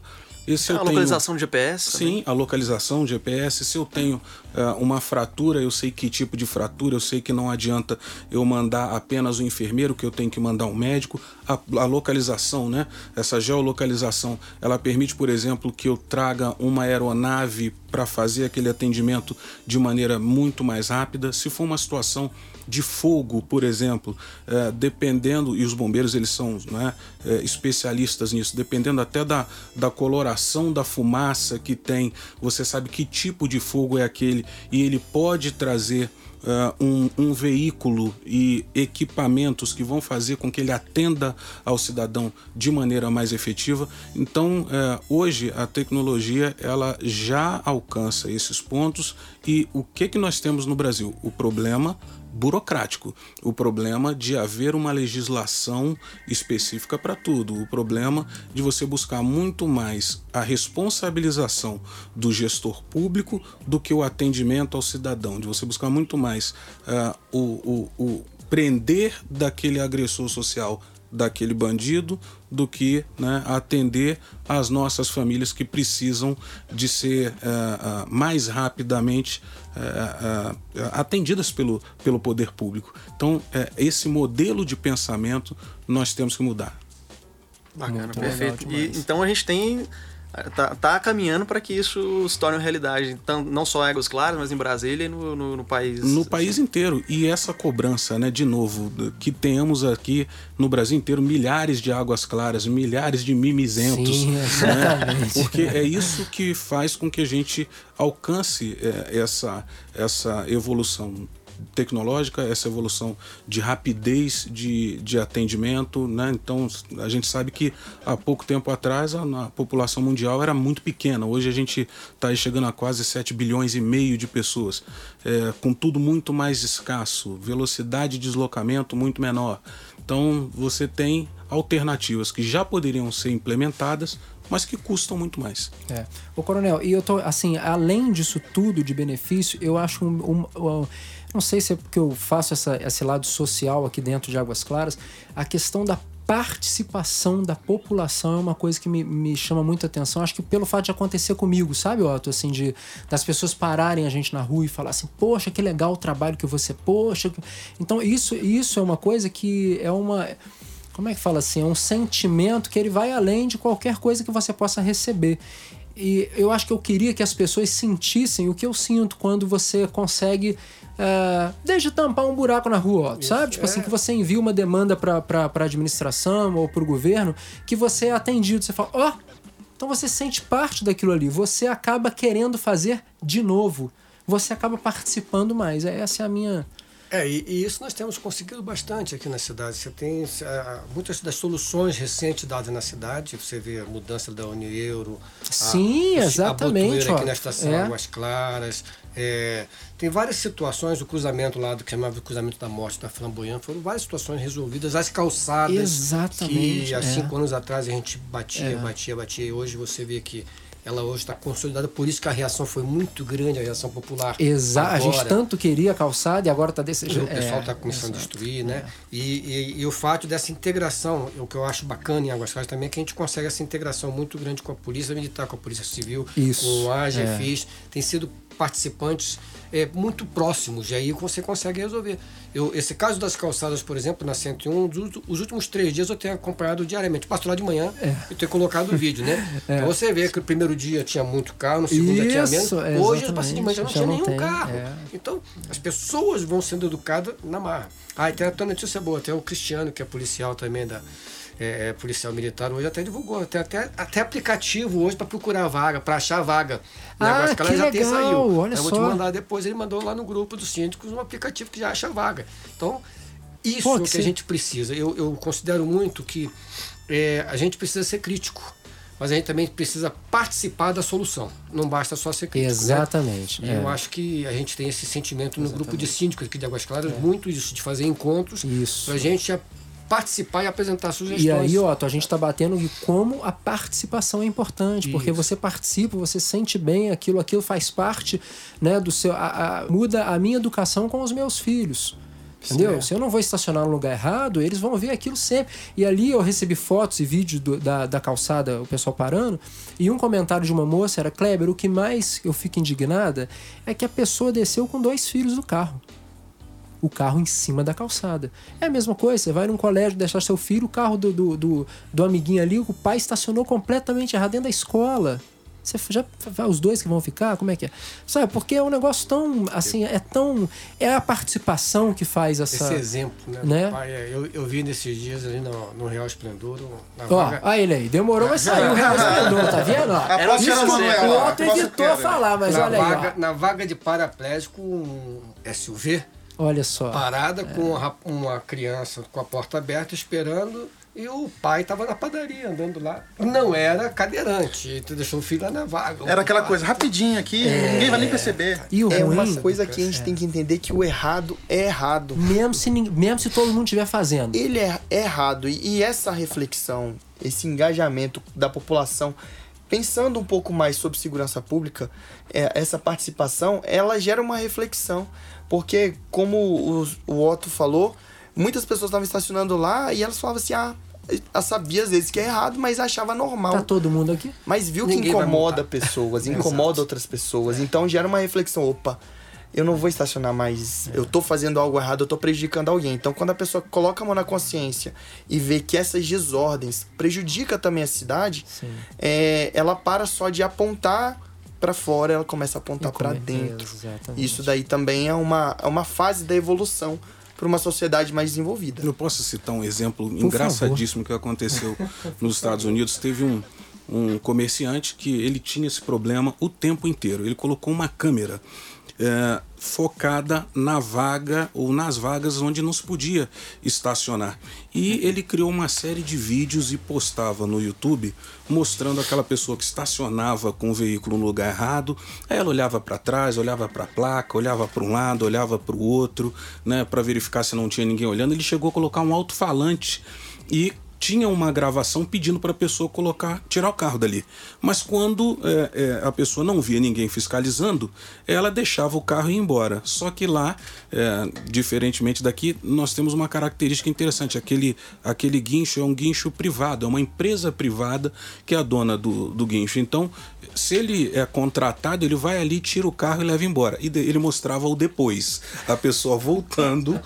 Speaker 7: E se eu
Speaker 4: a
Speaker 7: tenho-
Speaker 4: localização de GPS? também?
Speaker 7: Sim, a localização GPS. Se eu tenho eh, uma fratura, eu sei que tipo de fratura, eu sei que não adianta eu mandar apenas o enfermeiro, que eu tenho que mandar um médico. A, a localização, né? Essa geolocalização, ela permite, por exemplo, que eu traga uma aeronave para fazer aquele atendimento de maneira muito mais rápida. Se for uma situação de fogo, por exemplo, eh, dependendo, e os bombeiros eles são né, eh, especialistas nisso, dependendo até da, da coloração da fumaça que tem, você sabe que tipo de fogo é aquele e ele pode trazer eh, um, um veículo e equipamentos que vão fazer com que ele atenda ao cidadão de maneira mais efetiva. Então, eh, hoje a tecnologia ela já alcança esses pontos e o que que nós temos no Brasil? O problema burocrático, o problema de haver uma legislação específica para tudo, o problema de você buscar muito mais a responsabilização do gestor público do que o atendimento ao cidadão, de você buscar muito mais ah, o, o, o prender daquele agressor social daquele bandido do que né, atender as nossas famílias que precisam de ser ah, ah, mais rapidamente ah, atendidas pelo, pelo poder público. Então, esse modelo de pensamento nós temos que mudar.
Speaker 4: Bacana,
Speaker 2: Muito
Speaker 4: perfeito. E, então a gente tem. Tá, tá caminhando para que isso se torne uma realidade. Então, não só em Águas Claras, mas em Brasília e no, no, no país.
Speaker 7: No país inteiro. E essa cobrança, né, de novo, que tenhamos aqui no Brasil inteiro milhares de águas claras, milhares de mimizentos.
Speaker 2: Sim,
Speaker 7: né? Porque é isso que faz com que a gente alcance é, essa, essa evolução tecnológica, essa evolução de rapidez de, de atendimento. Né? Então, a gente sabe que há pouco tempo atrás a, a população mundial era muito pequena. Hoje a gente está chegando a quase 7 bilhões e meio de pessoas, é, com tudo muito mais escasso, velocidade de deslocamento muito menor. Então, você tem alternativas que já poderiam ser implementadas, mas que custam muito mais.
Speaker 2: É. O coronel, e eu tô assim, além disso tudo de benefício, eu acho um, um, um não sei se é porque eu faço essa, esse lado social aqui dentro de Águas Claras, a questão da participação da população é uma coisa que me, me chama muita atenção. Acho que pelo fato de acontecer comigo, sabe, Otto? Assim, de das pessoas pararem a gente na rua e falar assim, poxa, que legal o trabalho que você, poxa. Então, isso, isso é uma coisa que é uma como é que fala assim? É um sentimento que ele vai além de qualquer coisa que você possa receber. E eu acho que eu queria que as pessoas sentissem o que eu sinto quando você consegue. Uh, desde tampar um buraco na rua, Isso, sabe? Tipo assim, é. assim, que você envia uma demanda para a administração ou para o governo, que você é atendido. Você fala, ó, oh! então você sente parte daquilo ali. Você acaba querendo fazer de novo. Você acaba participando mais. Essa é a minha,
Speaker 5: é, e, e, isso nós temos conseguido bastante aqui na cidade. Você tem muitas das soluções recentes dadas na cidade, você vê a mudança da Unieuro,
Speaker 2: Sim, a, exatamente.
Speaker 5: A aqui na estação é. Águas Claras. É, tem várias situações, o cruzamento lá do que chamava o cruzamento da morte da Flamboyant, foram várias situações resolvidas, as calçadas
Speaker 2: Exatamente,
Speaker 5: que há é. cinco anos atrás a gente batia, é. batia, batia, e hoje você vê que ela hoje está consolidada, por isso que a reação foi muito grande, a reação popular.
Speaker 2: Exato, a gente tanto queria calçada e agora está desse
Speaker 5: jeito. O pessoal está é, começando exato. a destruir, né? É. E, e, e, o fato dessa integração, o que eu acho bacana em Águas Claras também é que a gente consegue essa integração muito grande com a Polícia Militar, com a Polícia Civil,
Speaker 2: isso,
Speaker 5: com a AGFIS, é. tem sido participantes é, muito próximos, e aí você consegue resolver. Eu, esse caso das calçadas, por exemplo, na 101, os últimos três dias eu tenho acompanhado diariamente. Passo lá de manhã é. e tenho colocado o vídeo, né? É. Então você vê que o primeiro dia tinha muito carro, no segundo
Speaker 2: Isso,
Speaker 5: já tinha menos.
Speaker 2: É,
Speaker 5: Hoje eu passei de manhã já não já tinha não nenhum
Speaker 2: tem,
Speaker 5: carro.
Speaker 2: É.
Speaker 5: Então as pessoas vão sendo educadas na marra. Ah, e tem a notícia boa, tem o Cristiano, que é policial também da é, é, policial militar hoje até divulgou. Tem até, até aplicativo hoje para procurar vaga, para achar vaga.
Speaker 2: Ah, que que já legal, saiu. Olha
Speaker 5: eu
Speaker 2: só.
Speaker 5: vou te mandar depois. Ele mandou lá no grupo dos síndicos um aplicativo que já acha vaga. Então, isso Pô, que, que a gente precisa. Eu, eu considero muito que é, a gente precisa ser crítico mas a gente também precisa participar da solução. Não basta só ser crítico.
Speaker 2: Né? Exatamente.
Speaker 5: Né? É. Eu acho que a gente tem esse sentimento no Exatamente. grupo de síndicos aqui de Águas Claras, é. muito isso, de fazer encontros para a gente participar e apresentar sugestões.
Speaker 2: E aí, Otto, a gente está batendo em como a participação é importante, Isso. porque você participa, você sente bem aquilo, aquilo faz parte né, do seu. A, a, muda a minha educação com os meus filhos. Entendeu? Certo. Se eu não vou estacionar no lugar errado, eles vão ver aquilo sempre. E ali eu recebi fotos e vídeos do, da, da calçada, o pessoal parando, e um comentário de uma moça era: Kleber, o que mais eu fico indignada é que a pessoa desceu com dois filhos do carro o carro em cima da calçada. É a mesma coisa, você vai num colégio deixar seu filho, o carro do, do, do, do amiguinho ali, o pai estacionou completamente errado dentro da escola. Você já os dois que vão ficar? Como é que é? Sabe, porque é um negócio tão assim, é tão é a participação que faz essa
Speaker 5: esse exemplo, né? né? Pai, é, eu, eu vi nesses dias ali no, no Real Esplendor, na
Speaker 2: Ó, vaga... olha ele aí, demorou, mas saiu o Real Esplendor, tá vendo?
Speaker 3: Era isso,
Speaker 2: o outro evitou falar, mas
Speaker 5: na
Speaker 2: olha
Speaker 5: vaga,
Speaker 2: aí,
Speaker 5: ó. Na vaga de paraplégico um SUV,
Speaker 2: Olha só.
Speaker 5: Parada é. com uma criança com a porta aberta esperando e o pai estava na padaria andando lá. Não era cadeirante, tu deixou o filho lá na vaga.
Speaker 3: Era aquela coisa rapidinho aqui, é... ninguém vai nem perceber.
Speaker 6: E o é ruim, uma coisa que a gente é. tem que entender que o errado é errado.
Speaker 2: Mesmo se, mesmo se todo mundo estiver fazendo.
Speaker 6: Ele é errado. E, e essa reflexão, esse engajamento da população pensando um pouco mais sobre segurança pública, é, essa participação, ela gera uma reflexão. Porque, como o, o Otto falou, muitas pessoas estavam estacionando lá e elas falavam assim: ah, sabia às vezes que é errado, mas achava normal.
Speaker 2: Tá todo mundo aqui?
Speaker 6: Mas viu Ninguém que incomoda pessoas, incomoda outras pessoas. Então gera uma reflexão: opa, eu não vou estacionar mais, é. eu tô fazendo algo errado, eu tô prejudicando alguém. Então quando a pessoa coloca a mão na consciência e vê que essas desordens prejudicam também a cidade, é, ela para só de apontar para fora, ela começa a apontar para dentro. Exatamente. Isso daí também é uma, é uma fase da evolução para uma sociedade mais desenvolvida.
Speaker 7: Eu posso citar um exemplo Por engraçadíssimo favor. que aconteceu nos Estados Unidos. Teve um, um comerciante que ele tinha esse problema o tempo inteiro. Ele colocou uma câmera é, focada na vaga ou nas vagas onde não se podia estacionar. E ele criou uma série de vídeos e postava no YouTube mostrando aquela pessoa que estacionava com o veículo no lugar errado. Aí ela olhava para trás, olhava para a placa, olhava para um lado, olhava para o outro, né, para verificar se não tinha ninguém olhando. Ele chegou a colocar um alto-falante e tinha uma gravação pedindo para a pessoa colocar, tirar o carro dali. Mas quando é, é, a pessoa não via ninguém fiscalizando, ela deixava o carro e ia embora. Só que lá, é, diferentemente daqui, nós temos uma característica interessante. Aquele, aquele guincho é um guincho privado, é uma empresa privada que é a dona do, do guincho. Então, se ele é contratado, ele vai ali, tira o carro e leva embora. E ele mostrava o depois. A pessoa voltando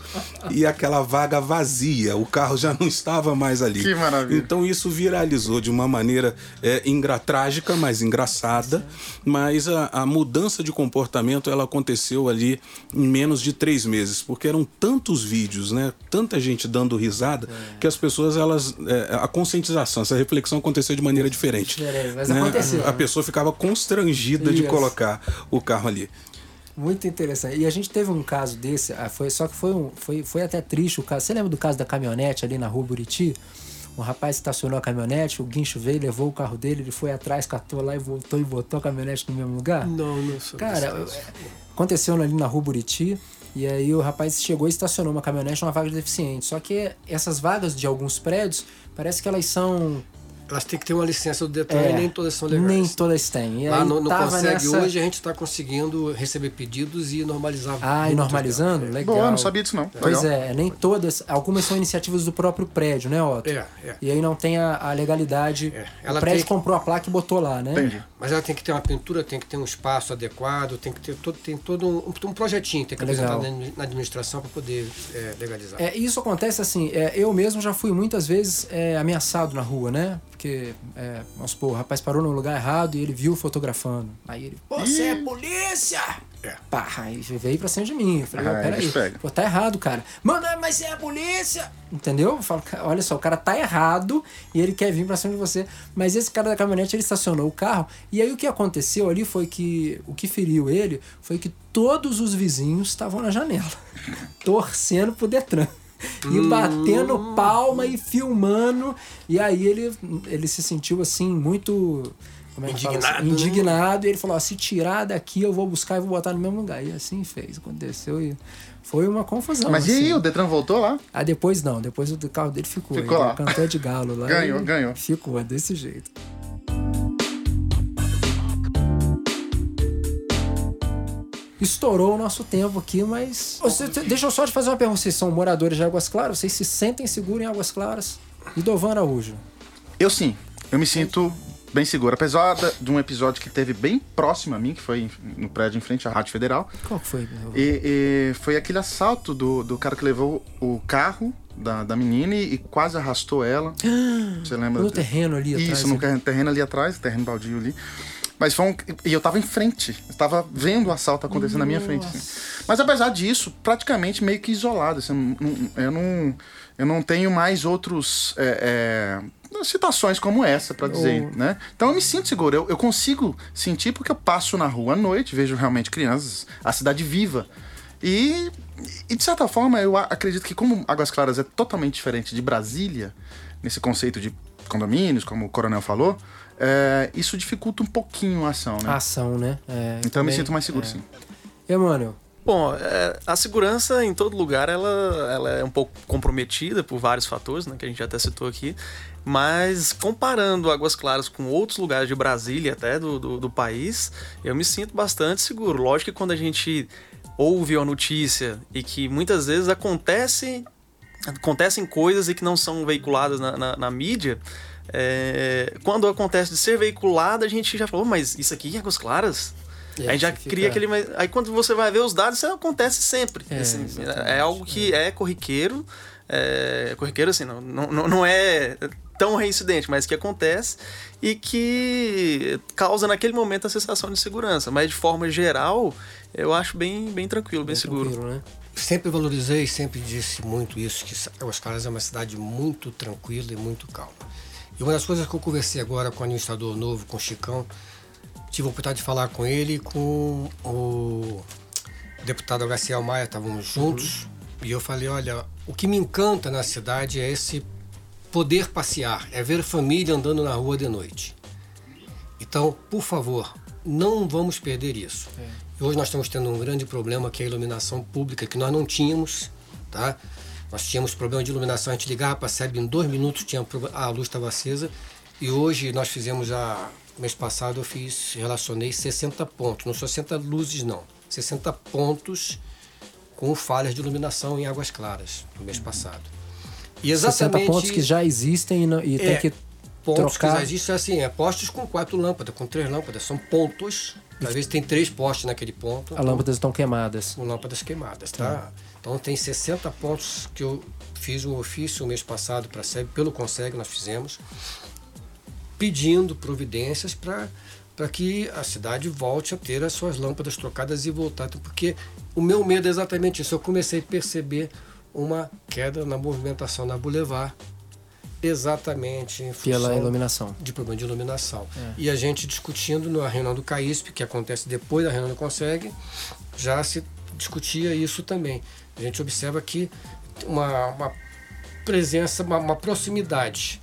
Speaker 7: e aquela vaga vazia. O carro já não estava mais ali.
Speaker 3: Que maravilha.
Speaker 7: Então isso viralizou de uma maneira é, engra, trágica, mas engraçada. Mas a, a, mudança de comportamento ela aconteceu ali em menos de três meses, porque eram tantos vídeos, né? Tanta gente dando risada é. que as pessoas elas é, a conscientização, essa reflexão aconteceu de maneira diferente.
Speaker 2: Mas né? aconteceu.
Speaker 7: A, a pessoa ficava constrangida Isso. de colocar o carro ali.
Speaker 2: Muito interessante. E a gente teve um caso desse, ah, foi, só que foi, um, foi, foi até triste o caso. Você lembra do caso da caminhonete ali na rua Buriti? Um rapaz estacionou a caminhonete, o guincho veio, levou o carro dele, ele foi atrás, catou lá e voltou e botou a caminhonete no mesmo lugar?
Speaker 5: Não, não sou.
Speaker 2: Cara, aconteceu ali na rua Buriti. E aí o rapaz chegou e estacionou uma caminhonete numa vaga de deficiente. Só que essas vagas de alguns prédios, parece que elas são
Speaker 5: elas têm que ter uma licença do Detran é, e nem todas são legais.
Speaker 2: Nem todas têm. E
Speaker 5: Lá no, no Consegue nessa... hoje a gente está conseguindo receber pedidos e normalizar.
Speaker 2: Ah, e normalizando? Legal.
Speaker 3: Bom, não sabia disso não.
Speaker 2: Pois Legal. é, nem todas. Algumas são iniciativas do próprio prédio, né, Otto?
Speaker 5: É, é.
Speaker 2: E aí não tem a, a legalidade. É. Ela o prédio que... comprou a placa e botou lá, né?
Speaker 3: Entendi.
Speaker 5: Mas ela tem que ter uma pintura, tem que ter um espaço adequado, tem que ter todo, tem todo um, um projetinho, tem que Legal. apresentar na administração para poder é, legalizar.
Speaker 2: É, isso acontece assim, é, eu mesmo já fui muitas vezes é, ameaçado na rua, né? Porque, é, vamos supor, o rapaz parou no lugar errado e ele viu fotografando. Aí ele, você é polícia! É. Pá, aí veio pra cima de mim. Eu falei, ah, peraí, pô, tá errado, cara. Mano, mas você é a polícia! Entendeu? Eu falo, olha só, o cara tá errado e ele quer vir pra cima de você. Mas esse cara da caminhonete, ele estacionou o carro. E aí o que aconteceu ali foi que, o que feriu ele foi que todos os vizinhos estavam na janela, torcendo pro Detran e batendo hum. palma e filmando. E aí ele, ele se sentiu assim, muito. Como é indignado. Assim? Indignado. E ele falou: se tirar daqui, eu vou buscar e vou botar no mesmo lugar. E assim fez, aconteceu. E foi uma confusão.
Speaker 3: Mas
Speaker 2: assim.
Speaker 3: e aí, o Detran voltou lá?
Speaker 2: Ah, depois não. Depois o carro dele ficou.
Speaker 3: Ficou
Speaker 2: ele
Speaker 3: lá.
Speaker 2: Cantou de galo lá.
Speaker 3: ganhou, ganhou.
Speaker 2: Ficou desse jeito. Estourou o nosso tempo aqui, mas. Você, deixa eu só te fazer uma pergunta. Vocês são moradores de Águas Claras? Vocês se sentem seguros em Águas Claras? E Dovan Araújo?
Speaker 3: Eu sim. Eu me sinto bem seguro. Apesar de um episódio que teve bem próximo a mim, que foi no prédio em frente à Rádio Federal.
Speaker 2: Qual que foi?
Speaker 3: E, e foi aquele assalto do, do cara que levou o carro da, da menina e, e quase arrastou ela. Você lembra?
Speaker 2: No terreno ali
Speaker 3: atrás. Isso, no né? terreno ali atrás, terreno baldio ali. Mas foi um, E eu tava em frente. Eu tava vendo o assalto acontecendo Nossa. na minha frente. Assim. Mas apesar disso, praticamente meio que isolado. Assim, eu, não, eu não tenho mais outros. É, é, situações como essa para dizer, oh. né? Então eu me sinto seguro. Eu, eu consigo sentir porque eu passo na rua à noite, vejo realmente crianças, a cidade viva. E, e de certa forma, eu acredito que como Águas Claras é totalmente diferente de Brasília, nesse conceito de condomínios, como o Coronel falou, é, isso dificulta um pouquinho a ação, né?
Speaker 2: A ação, né? É,
Speaker 3: então eu me sinto mais seguro, é. sim.
Speaker 2: Emanuel?
Speaker 4: Bom, é, a segurança em todo lugar ela, ela é um pouco comprometida por vários fatores, né, que a gente até citou aqui, mas comparando Águas Claras com outros lugares de Brasília, até do, do, do país, eu me sinto bastante seguro. Lógico que quando a gente ouve a notícia e que muitas vezes acontece, acontecem coisas e que não são veiculadas na, na, na mídia, é, quando acontece de ser veiculada, a gente já falou, mas isso aqui é Águas Claras? É, a gente já cria aquele. Aí quando você vai ver os dados, isso acontece sempre. É, assim, é algo que é, corriqueiro. É, corriqueiro, assim, não, não, não é tão reincidente, mas que acontece e que causa naquele momento a sensação de segurança. Mas de forma geral, eu acho bem, bem tranquilo, bem, bem seguro. Tranquilo, né?
Speaker 5: Sempre valorizei, sempre disse muito isso, que Águas Claras é uma cidade muito tranquila e muito calma. E uma das coisas que eu conversei agora com o administrador novo, com o Chicão, tive a oportunidade de falar com ele com o deputado Garcia Maia, estávamos juntos, e eu falei, olha, o que me encanta na cidade é esse poder passear, é ver família andando na rua de noite. Então, por favor, não vamos perder isso. É. Hoje nós estamos tendo um grande problema que é a iluminação pública, que nós não tínhamos, tá? Nós tínhamos problema de iluminação, a gente ligava para a SEB em dois minutos, tinha, a luz estava acesa. E hoje nós fizemos a. Mês passado eu fiz, relacionei 60 pontos, não 60 luzes não, 60 pontos com falhas de iluminação em águas claras no mês passado.
Speaker 2: E exatamente 60 pontos que já existem e, não, e é, tem que
Speaker 5: pontos
Speaker 2: trocar.
Speaker 5: que já existem assim, é postos com quatro lâmpadas, com três lâmpadas, são pontos. Às vezes tem três postes naquele ponto.
Speaker 2: As lâmpadas estão queimadas.
Speaker 5: Lâmpadas queimadas, tá? tá? Então tem 60 pontos que eu fiz um ofício mês passado para a SEB, pelo Consegue nós fizemos, pedindo providências para para que a cidade volte a ter as suas lâmpadas trocadas e voltar. Porque o meu medo é exatamente isso. Eu comecei a perceber uma queda na movimentação na Boulevard, exatamente em
Speaker 2: pela iluminação.
Speaker 5: De problema de iluminação. É. E a gente discutindo na reunião do CAISP, que acontece depois da reunião do Consegue, já se discutia isso também. A gente observa aqui uma, uma presença, uma, uma proximidade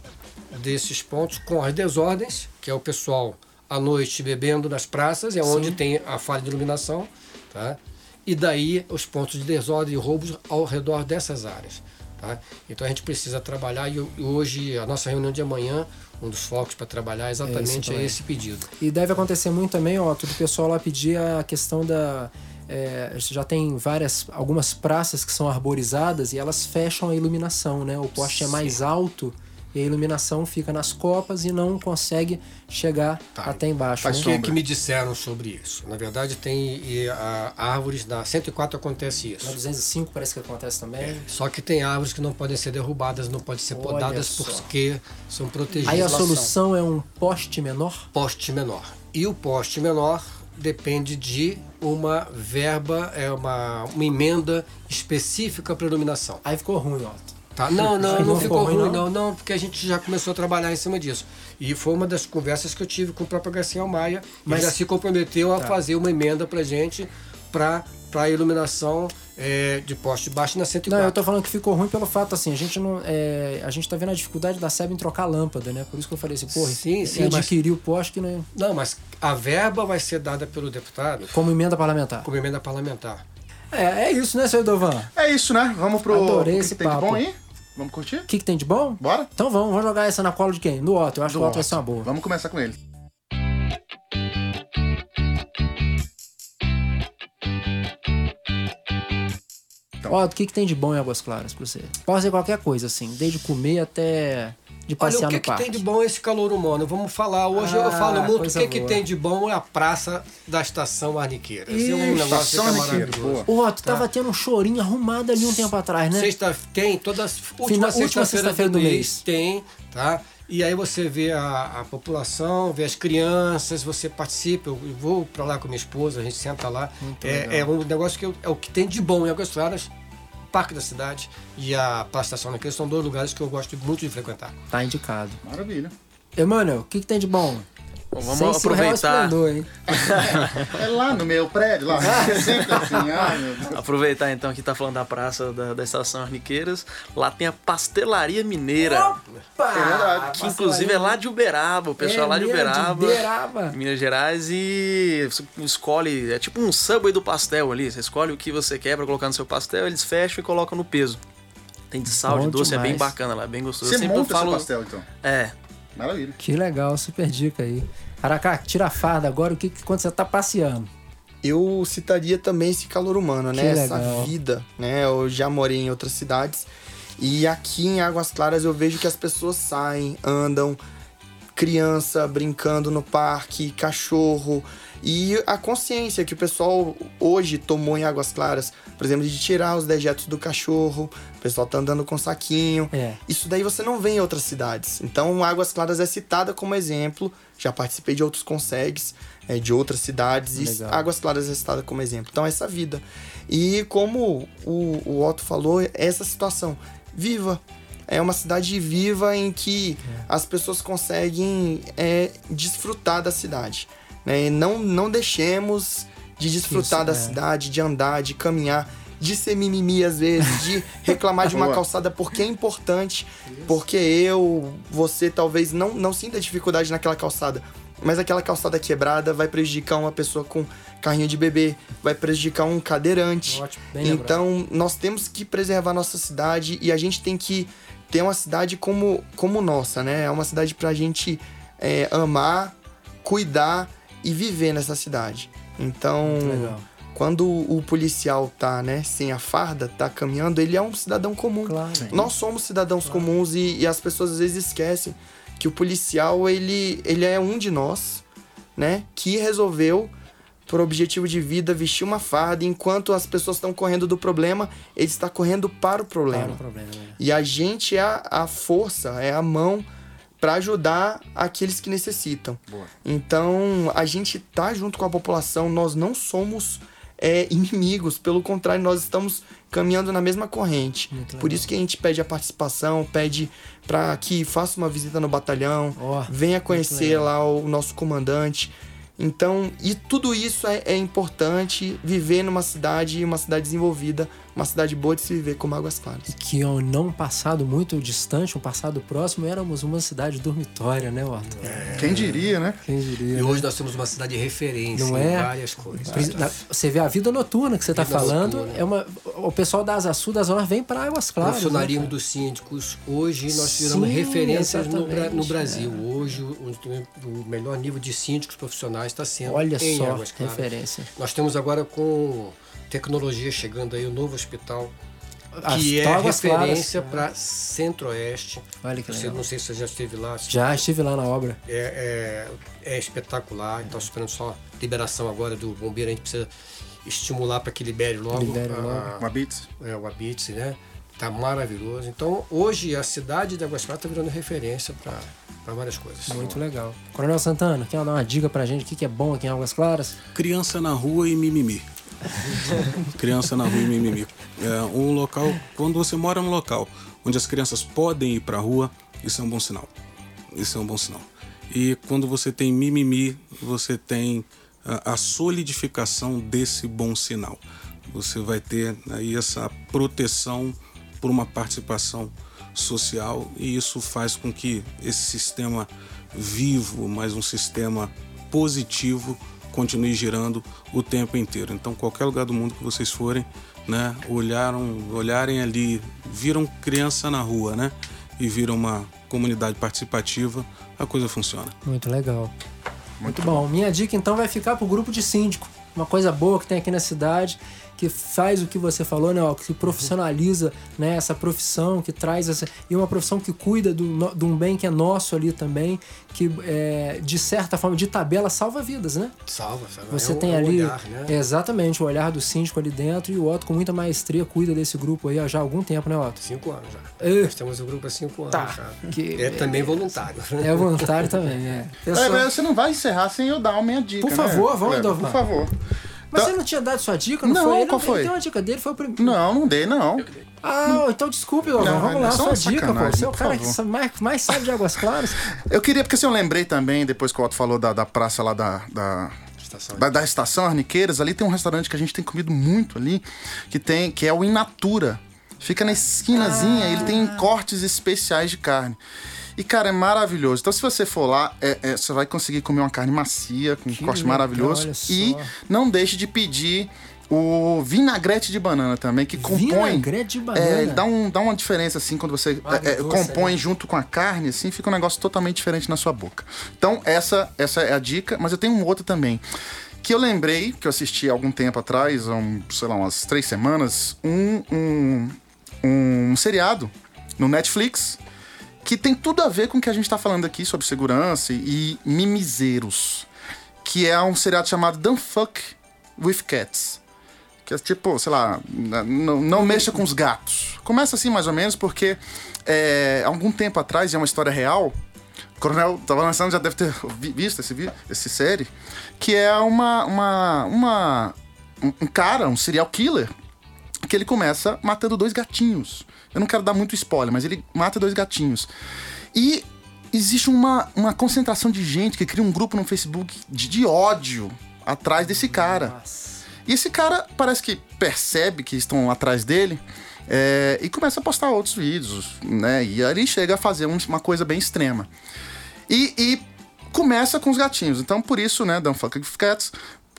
Speaker 5: desses pontos com as desordens, que é o pessoal à noite bebendo nas praças, é onde Sim. tem a falha de iluminação, tá? e daí os pontos de desordem e roubos ao redor dessas áreas. Tá? Então a gente precisa trabalhar e hoje, a nossa reunião de amanhã, um dos focos para trabalhar é exatamente é esse pedido.
Speaker 2: E deve acontecer muito também, ó, o pessoal lá pedir a questão da é, já tem várias, algumas praças que são arborizadas e elas fecham a iluminação, né? O poste Sim. é mais alto e a iluminação fica nas copas e não consegue chegar tá. até embaixo.
Speaker 5: Mas né? o que, que me disseram sobre isso? Na verdade, tem e, a, árvores, na 104 acontece isso.
Speaker 2: Na 205 parece que acontece também. É,
Speaker 5: só que tem árvores que não podem ser derrubadas, não podem ser Olha podadas só. porque são protegidas.
Speaker 2: Aí a solução é um poste menor?
Speaker 5: Poste menor. E o poste menor depende de uma verba, é uma, uma emenda específica para iluminação.
Speaker 2: Aí ficou ruim, Otto.
Speaker 5: Tá? Não, não, não, não ficou ruim, não. não, porque a gente já começou a trabalhar em cima disso. E foi uma das conversas que eu tive com o próprio Garcia Maia, mas já se comprometeu a tá. fazer uma emenda para gente para para iluminação é, de poste baixo na 104.
Speaker 2: Não, eu tô falando que ficou ruim pelo fato assim, a gente não é, a gente tá vendo a dificuldade da SEB em trocar lâmpada, né? Por isso que eu falei assim, porra, sim, sim, adquirir o poste que não é...
Speaker 5: Não, mas a verba vai ser dada pelo deputado
Speaker 2: como emenda parlamentar.
Speaker 5: Como emenda parlamentar.
Speaker 2: É, é isso, né, senhor Dovan?
Speaker 3: É isso, né? Vamos pro
Speaker 2: Adorei esse
Speaker 3: tem
Speaker 2: papo.
Speaker 3: de bom aí? Vamos curtir?
Speaker 2: O que, que tem de bom?
Speaker 3: Bora?
Speaker 2: Então vamos, vamos jogar essa na cola de quem? Do Otto. Eu acho Do que o Otto vai ser uma boa.
Speaker 3: Vamos começar com ele.
Speaker 2: Então. Otto, o que, que tem de bom em Águas Claras pra você? Pode ser qualquer coisa, assim, desde comer até de passear
Speaker 5: Olha,
Speaker 2: o que,
Speaker 5: que tem de bom esse calor humano? Vamos falar. Hoje ah, eu falo muito o que, que tem de bom é a praça da Estação Arniqueiras.
Speaker 2: Ixi, é um negócio que é maravilhoso. O Otto, tá. tava tendo um chorinho arrumado ali um tempo atrás, né?
Speaker 5: Sexta, tem, todas última sexta-feira sexta do, do mês, mês. Tem, tá? E aí você vê a, a, população, vê as crianças, você participa. Eu vou para lá com minha esposa, a gente senta lá. É, é, um negócio que eu, é o que tem de bom em Águas Claras Parque da Cidade e a Praça Estação Naquele são dois lugares que eu gosto muito de frequentar.
Speaker 2: Tá indicado.
Speaker 3: Maravilha.
Speaker 2: Emanuel, o que, que tem de bom?
Speaker 4: Bom, vamos Sem aproveitar.
Speaker 3: hein? é lá no meu prédio, lá. Sempre assim. Ai,
Speaker 4: aproveitar então que tá falando da praça da, da Estação Arniqueiras. Lá tem a Pastelaria Mineira.
Speaker 2: Opa! É verdade.
Speaker 4: Que inclusive é lá de Uberaba, o pessoal é, lá de Uberaba.
Speaker 2: De Uberaba.
Speaker 4: Minas Gerais. E você escolhe, é tipo um subway do pastel ali. Você escolhe o que você quer pra colocar no seu pastel, eles fecham e colocam no peso. Tem de sal, Bom de doce, demais. é bem bacana lá, é bem gostoso.
Speaker 3: Você monta falo... pastel então?
Speaker 4: É.
Speaker 3: Maravilha.
Speaker 2: Que legal, super dica aí. Aracá, tira a farda agora, o que, quando você tá passeando?
Speaker 6: Eu citaria também esse calor humano, né? Essa vida, né? Eu já morei em outras cidades e aqui em Águas Claras eu vejo que as pessoas saem, andam, criança brincando no parque, cachorro e a consciência que o pessoal hoje tomou em Águas Claras, por exemplo, de tirar os dejetos do cachorro, pessoal tá andando com saquinho.
Speaker 2: É.
Speaker 6: Isso daí você não vê em outras cidades. Então, Águas Claras é citada como exemplo. Já participei de outros consegues, é, de outras cidades, Legal. e Águas Claras é citada como exemplo. Então, essa vida. E como o, o Otto falou, essa situação. Viva! é uma cidade viva em que é. as pessoas conseguem é, desfrutar da cidade. Né? Não, não deixemos de desfrutar
Speaker 2: Isso,
Speaker 6: da
Speaker 2: é.
Speaker 6: cidade, de andar, de caminhar, de ser mimimi às vezes, de reclamar de uma calçada porque é importante, porque eu, você talvez não, não sinta dificuldade naquela calçada, mas aquela calçada quebrada vai prejudicar uma pessoa com carrinho de bebê, vai prejudicar um cadeirante.
Speaker 2: Ótimo, bem lembrado.
Speaker 6: Então, nós temos que preservar nossa cidade e a gente tem que ter uma cidade como, como nossa, né? É uma cidade pra gente é, amar, cuidar e viver nessa cidade. Então,
Speaker 2: legal.
Speaker 6: Quando o policial tá, né, sem a farda, tá caminhando, ele é um cidadão comum.
Speaker 2: Claro.
Speaker 6: Nós somos cidadãos comuns e, e as pessoas às vezes esquecem que o policial, ele, ele é um de nós, né, que resolveu por objetivo de vida vestir uma farda, enquanto as pessoas estão correndo do problema, ele está correndo para o problema.
Speaker 2: Para o problema, né?
Speaker 6: E a gente é a, a força, é a mão para ajudar aqueles que necessitam.
Speaker 3: Boa.
Speaker 6: Então, a gente tá junto com a população, nós não somos é, inimigos, pelo contrário, nós estamos caminhando na mesma corrente. Por isso que a gente pede a participação, pede para que faça uma visita no batalhão,
Speaker 2: Ó,
Speaker 6: venha conhecer lá o nosso comandante. Então, e tudo isso é, é importante viver numa cidade, uma cidade desenvolvida, uma cidade boa de se viver como Águas Claras.
Speaker 2: Que em um passado muito distante, um passado próximo, éramos uma cidade dormitória, né, Otto?
Speaker 3: Quem diria, né?
Speaker 2: Quem diria?
Speaker 5: E
Speaker 2: né?
Speaker 5: hoje nós temos uma cidade de referência
Speaker 2: Não
Speaker 5: em
Speaker 2: é?
Speaker 5: várias coisas.
Speaker 2: Você vê a vida noturna que você está falando,
Speaker 5: noturna.
Speaker 2: é uma, o pessoal da Asa Sul, da Zona, vem para Águas Claras.
Speaker 5: profissionalismo
Speaker 2: né,
Speaker 5: dos síndicos. Hoje nós tiramos
Speaker 2: Sim,
Speaker 5: referências no, no Brasil. Hoje o, o melhor nível de síndicos profissionais está sendo
Speaker 2: Olha
Speaker 5: em
Speaker 2: só,
Speaker 5: Águas Claras.
Speaker 2: referência.
Speaker 5: Nós temos agora com tecnologia chegando aí o novo hospital
Speaker 2: As
Speaker 5: que é referência para Centro-Oeste.
Speaker 2: Olha que
Speaker 5: Você
Speaker 2: legal.
Speaker 5: não sei se você já esteve lá.
Speaker 2: Já estive lá na obra.
Speaker 5: É, é, é espetacular. Então esperando só liberação agora do bombeiro. A gente precisa estimular para que libere logo,
Speaker 2: Libere
Speaker 5: a-
Speaker 2: logo.
Speaker 3: Uma Beats.
Speaker 5: é, o Abits, né? Tá maravilhoso. Então, hoje a cidade de Águas Claras está virando referência para várias coisas.
Speaker 2: Muito legal. Coronel Santana, quer dar uma dica pra gente? O que que é bom aqui em Águas Claras?
Speaker 7: Criança na rua e mimimi. Criança na rua e mimimi. É um local, quando você mora num local onde as crianças podem ir pra rua, isso é um bom sinal. Isso é um bom sinal. E quando você tem mimimi, você tem a, a solidificação desse bom sinal. Você vai ter aí essa proteção por uma participação social e isso faz com que esse sistema vivo, mas um sistema positivo, continue girando o tempo inteiro. Então, qualquer lugar do mundo que vocês forem, né, olharam, olharem ali, viram criança na rua, né, e viram uma comunidade participativa, a coisa funciona.
Speaker 2: Muito legal. Muito bom. Minha dica então vai ficar pro grupo de síndico. Uma coisa boa que tem aqui na cidade, que faz o que você falou, né? ó, Que profissionaliza né, essa profissão, que traz essa. E uma profissão que cuida do, de um bem que é nosso ali também, que é, de certa forma, de tabela, salva vidas, né?
Speaker 5: Salva, salva.
Speaker 2: Você
Speaker 5: É um-
Speaker 2: tem
Speaker 5: é um
Speaker 2: ali
Speaker 5: olhar, né?
Speaker 2: exatamente o olhar do síndico ali dentro e o Otto com muita maestria cuida desse grupo aí ó, já há algum tempo, né, Otto?
Speaker 5: Cinco anos já.
Speaker 2: Eh.
Speaker 5: Nós temos o grupo há cinco anos
Speaker 2: Tá.
Speaker 5: já.
Speaker 2: Que-
Speaker 5: É também voluntário.
Speaker 2: É voluntário também, é. Pessoal-
Speaker 3: É, mas você não vai encerrar sem eu dar a minha dica.
Speaker 2: Por
Speaker 3: né,
Speaker 2: favor, vamos,
Speaker 3: Kleber?
Speaker 2: Edovan.
Speaker 3: Por favor.
Speaker 2: Mas
Speaker 3: Então-
Speaker 2: você não tinha dado sua dica, não,
Speaker 3: Não,
Speaker 2: foi? Ele,
Speaker 3: qual foi?
Speaker 2: Ele deu uma dica dele, foi o primeiro.
Speaker 3: Não, não dei, não.
Speaker 2: Ah, então desculpe.
Speaker 3: Não,
Speaker 2: Vamos lá,
Speaker 3: só
Speaker 2: sua dica, pô. Você é o cara que mais, mais sabe de Águas Claras.
Speaker 3: Eu queria, porque assim, eu lembrei também, depois que o Otto falou da, da praça lá da, da,
Speaker 5: Estação.
Speaker 3: da, da estação Arniqueiras, ali tem um restaurante que a gente tem comido muito ali, que tem que é o Inatura. Fica na esquinazinha, ele tem cortes especiais de carne. E, cara, é maravilhoso. Então, se você for lá, é- é, você vai conseguir comer uma carne macia, com um
Speaker 2: Que
Speaker 3: corte
Speaker 2: legal,
Speaker 3: maravilhoso. E não deixe de pedir o vinagrete de banana também, que compõe.
Speaker 2: Vinagrete de banana.
Speaker 3: É, dá, um, dá uma diferença, assim, quando você é, é, compõe
Speaker 2: né?
Speaker 3: junto com a carne, assim, fica um negócio totalmente diferente na sua boca. Então, essa, essa é a dica, mas eu tenho um outro também. Que eu lembrei, que eu assisti algum tempo atrás, um, sei lá, umas três semanas, um, um, um seriado no Netflix que tem tudo a ver com o que a gente tá falando aqui sobre segurança e mimizeiros. Que é um seriado chamado Don't Fuck with Cats. Que é tipo, sei lá, não, não mexa com os gatos. Começa assim mais ou menos porque é, algum tempo atrás, e é uma história real, o Coronel lançando, já deve ter vi- visto esse, esse série, que é uma, uma, uma um, um cara, um serial killer, que ele começa matando dois gatinhos. Eu não quero dar muito spoiler, mas ele mata dois gatinhos. E existe uma, uma concentração de gente que cria um grupo no Facebook de, de ódio atrás desse cara.
Speaker 2: Nossa.
Speaker 3: E esse cara parece que percebe que estão atrás dele é, e começa a postar outros vídeos, né? E ali chega a fazer um- uma coisa bem extrema. E, e começa com os gatinhos. Então, por isso, né, Don't Fuck With Cats,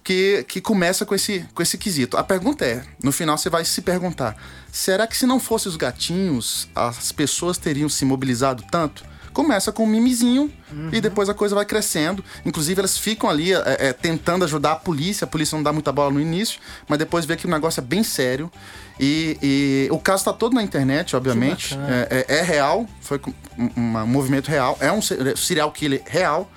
Speaker 3: que, que começa com esse, com esse quesito. A pergunta é, no final você vai se perguntar, será que se não fossem os gatinhos, as pessoas teriam se mobilizado tanto? Começa com um mimizinho e depois a coisa vai crescendo. Inclusive, elas ficam ali é, é, tentando ajudar a polícia. A polícia não dá muita bola no início, mas depois vê que o negócio é bem sério. E, e o caso está todo na internet, obviamente. É, é- é real, foi um, um movimento real, é um se- serial killer real.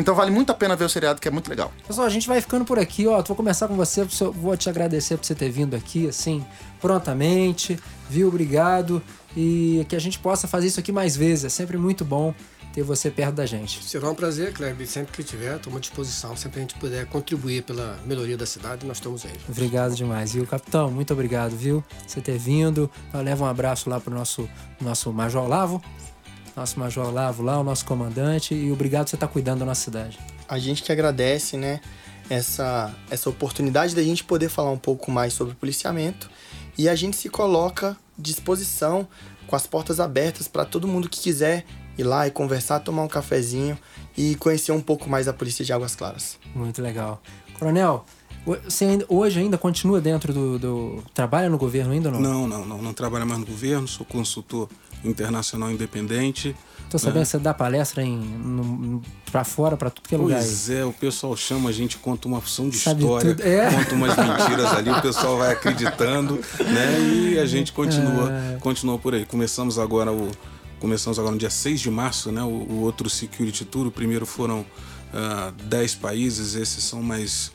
Speaker 3: Então vale muito a pena ver o seriado, que é muito legal.
Speaker 2: Pessoal, a gente vai ficando por aqui, ó. Vou começar com você, vou te agradecer por você ter vindo aqui, assim, prontamente, viu? Obrigado. E que a gente possa fazer isso aqui mais vezes. É sempre muito bom ter você perto da gente.
Speaker 5: Será um prazer, Kleber. Sempre que tiver, estou à disposição. Sempre que a gente puder contribuir pela melhoria da cidade, nós estamos aí.
Speaker 2: Obrigado demais, viu? Capitão, muito obrigado, viu? Você ter vindo. Leva um abraço lá pro nosso, nosso Major Lavo. Nosso Major Lavo lá, o nosso comandante. E obrigado por você estar cuidando da nossa cidade.
Speaker 6: A gente que agradece, né, essa, essa oportunidade da gente poder falar um pouco mais sobre policiamento. E a gente se coloca à disposição, com as portas abertas para todo mundo que quiser ir lá e conversar, tomar um cafezinho e conhecer um pouco mais a Polícia de Águas Claras.
Speaker 2: Muito legal. Coronel, você ainda- hoje ainda continua dentro do, do- Trabalha no governo ainda ou não?
Speaker 7: Não, não, não. Não trabalho mais no governo, sou consultor internacional independente.
Speaker 2: Tô sabendo que você dá palestra em, pra fora, pra tudo que é lugar aí.
Speaker 7: Pois é, o pessoal chama, a gente conta uma opção de
Speaker 2: Sabe
Speaker 7: história,
Speaker 2: é.
Speaker 7: conta umas mentiras ali, o pessoal vai acreditando, né? E a gente continua,
Speaker 2: É.
Speaker 7: continua por aí. Começamos agora o começamos agora no dia 6 de março, né? O, o outro Security Tour, o primeiro foram ah, 10 países, esses são mais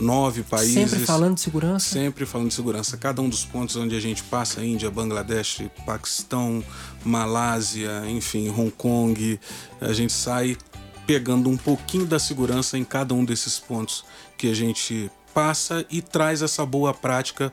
Speaker 7: nove países.
Speaker 2: Sempre falando de segurança.
Speaker 7: Sempre falando de segurança. Cada um dos pontos onde a gente passa, Índia, Bangladesh, Paquistão, Malásia, enfim, Hong Kong, a gente sai pegando um pouquinho da segurança em cada um desses pontos que a gente passa e traz essa boa prática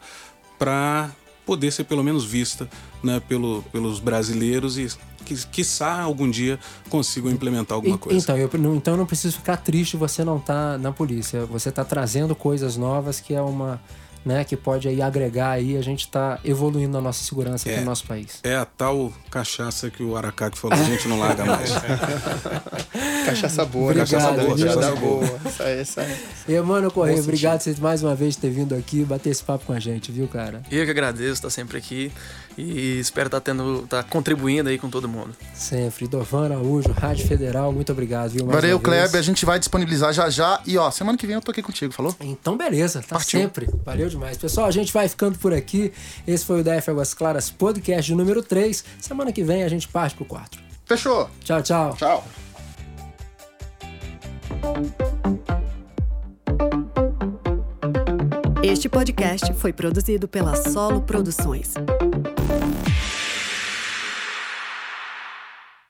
Speaker 7: para poder ser pelo menos vista né, pelo, pelos brasileiros e que, quiçá algum dia consigam implementar alguma
Speaker 2: E-
Speaker 7: coisa.
Speaker 2: Então eu, não- então eu não preciso ficar triste você não tá na polícia. Você tá trazendo coisas novas que é uma. Né, que pode aí agregar aí, a gente tá evoluindo a nossa segurança aqui
Speaker 7: É.
Speaker 2: no nosso país.
Speaker 7: É a tal cachaça que o Aracaque falou, a gente não larga mais.
Speaker 6: Cachaça boa,
Speaker 2: Obrigado,
Speaker 6: cachaça boa,
Speaker 2: viu?
Speaker 6: cachaça
Speaker 7: Cachaça boa.
Speaker 6: boa. Essa, essa,
Speaker 2: E, Emmanuel Correia,
Speaker 6: Bom
Speaker 2: obrigado você mais uma vez ter vindo aqui bater esse papo com a gente, viu, cara?
Speaker 4: Eu que agradeço estar sempre aqui e espero estar tendo, estar contribuindo aí com todo mundo.
Speaker 2: Sempre. Dovan Araújo, Rádio Federal, muito obrigado, viu? mais
Speaker 3: Valeu. Kleber. A gente vai disponibilizar já já. E ó, semana que vem eu tô aqui contigo, falou?
Speaker 2: Então, beleza, tá
Speaker 3: Partiu.
Speaker 2: sempre. Valeu demais. Pessoal, a gente vai ficando por aqui. Esse foi o DF Águas Claras Podcast de número 3. Semana que vem a gente parte pro 4.
Speaker 3: Fechou.
Speaker 2: Tchau, tchau.
Speaker 3: Tchau.
Speaker 8: Este podcast foi produzido pela Solo Produções.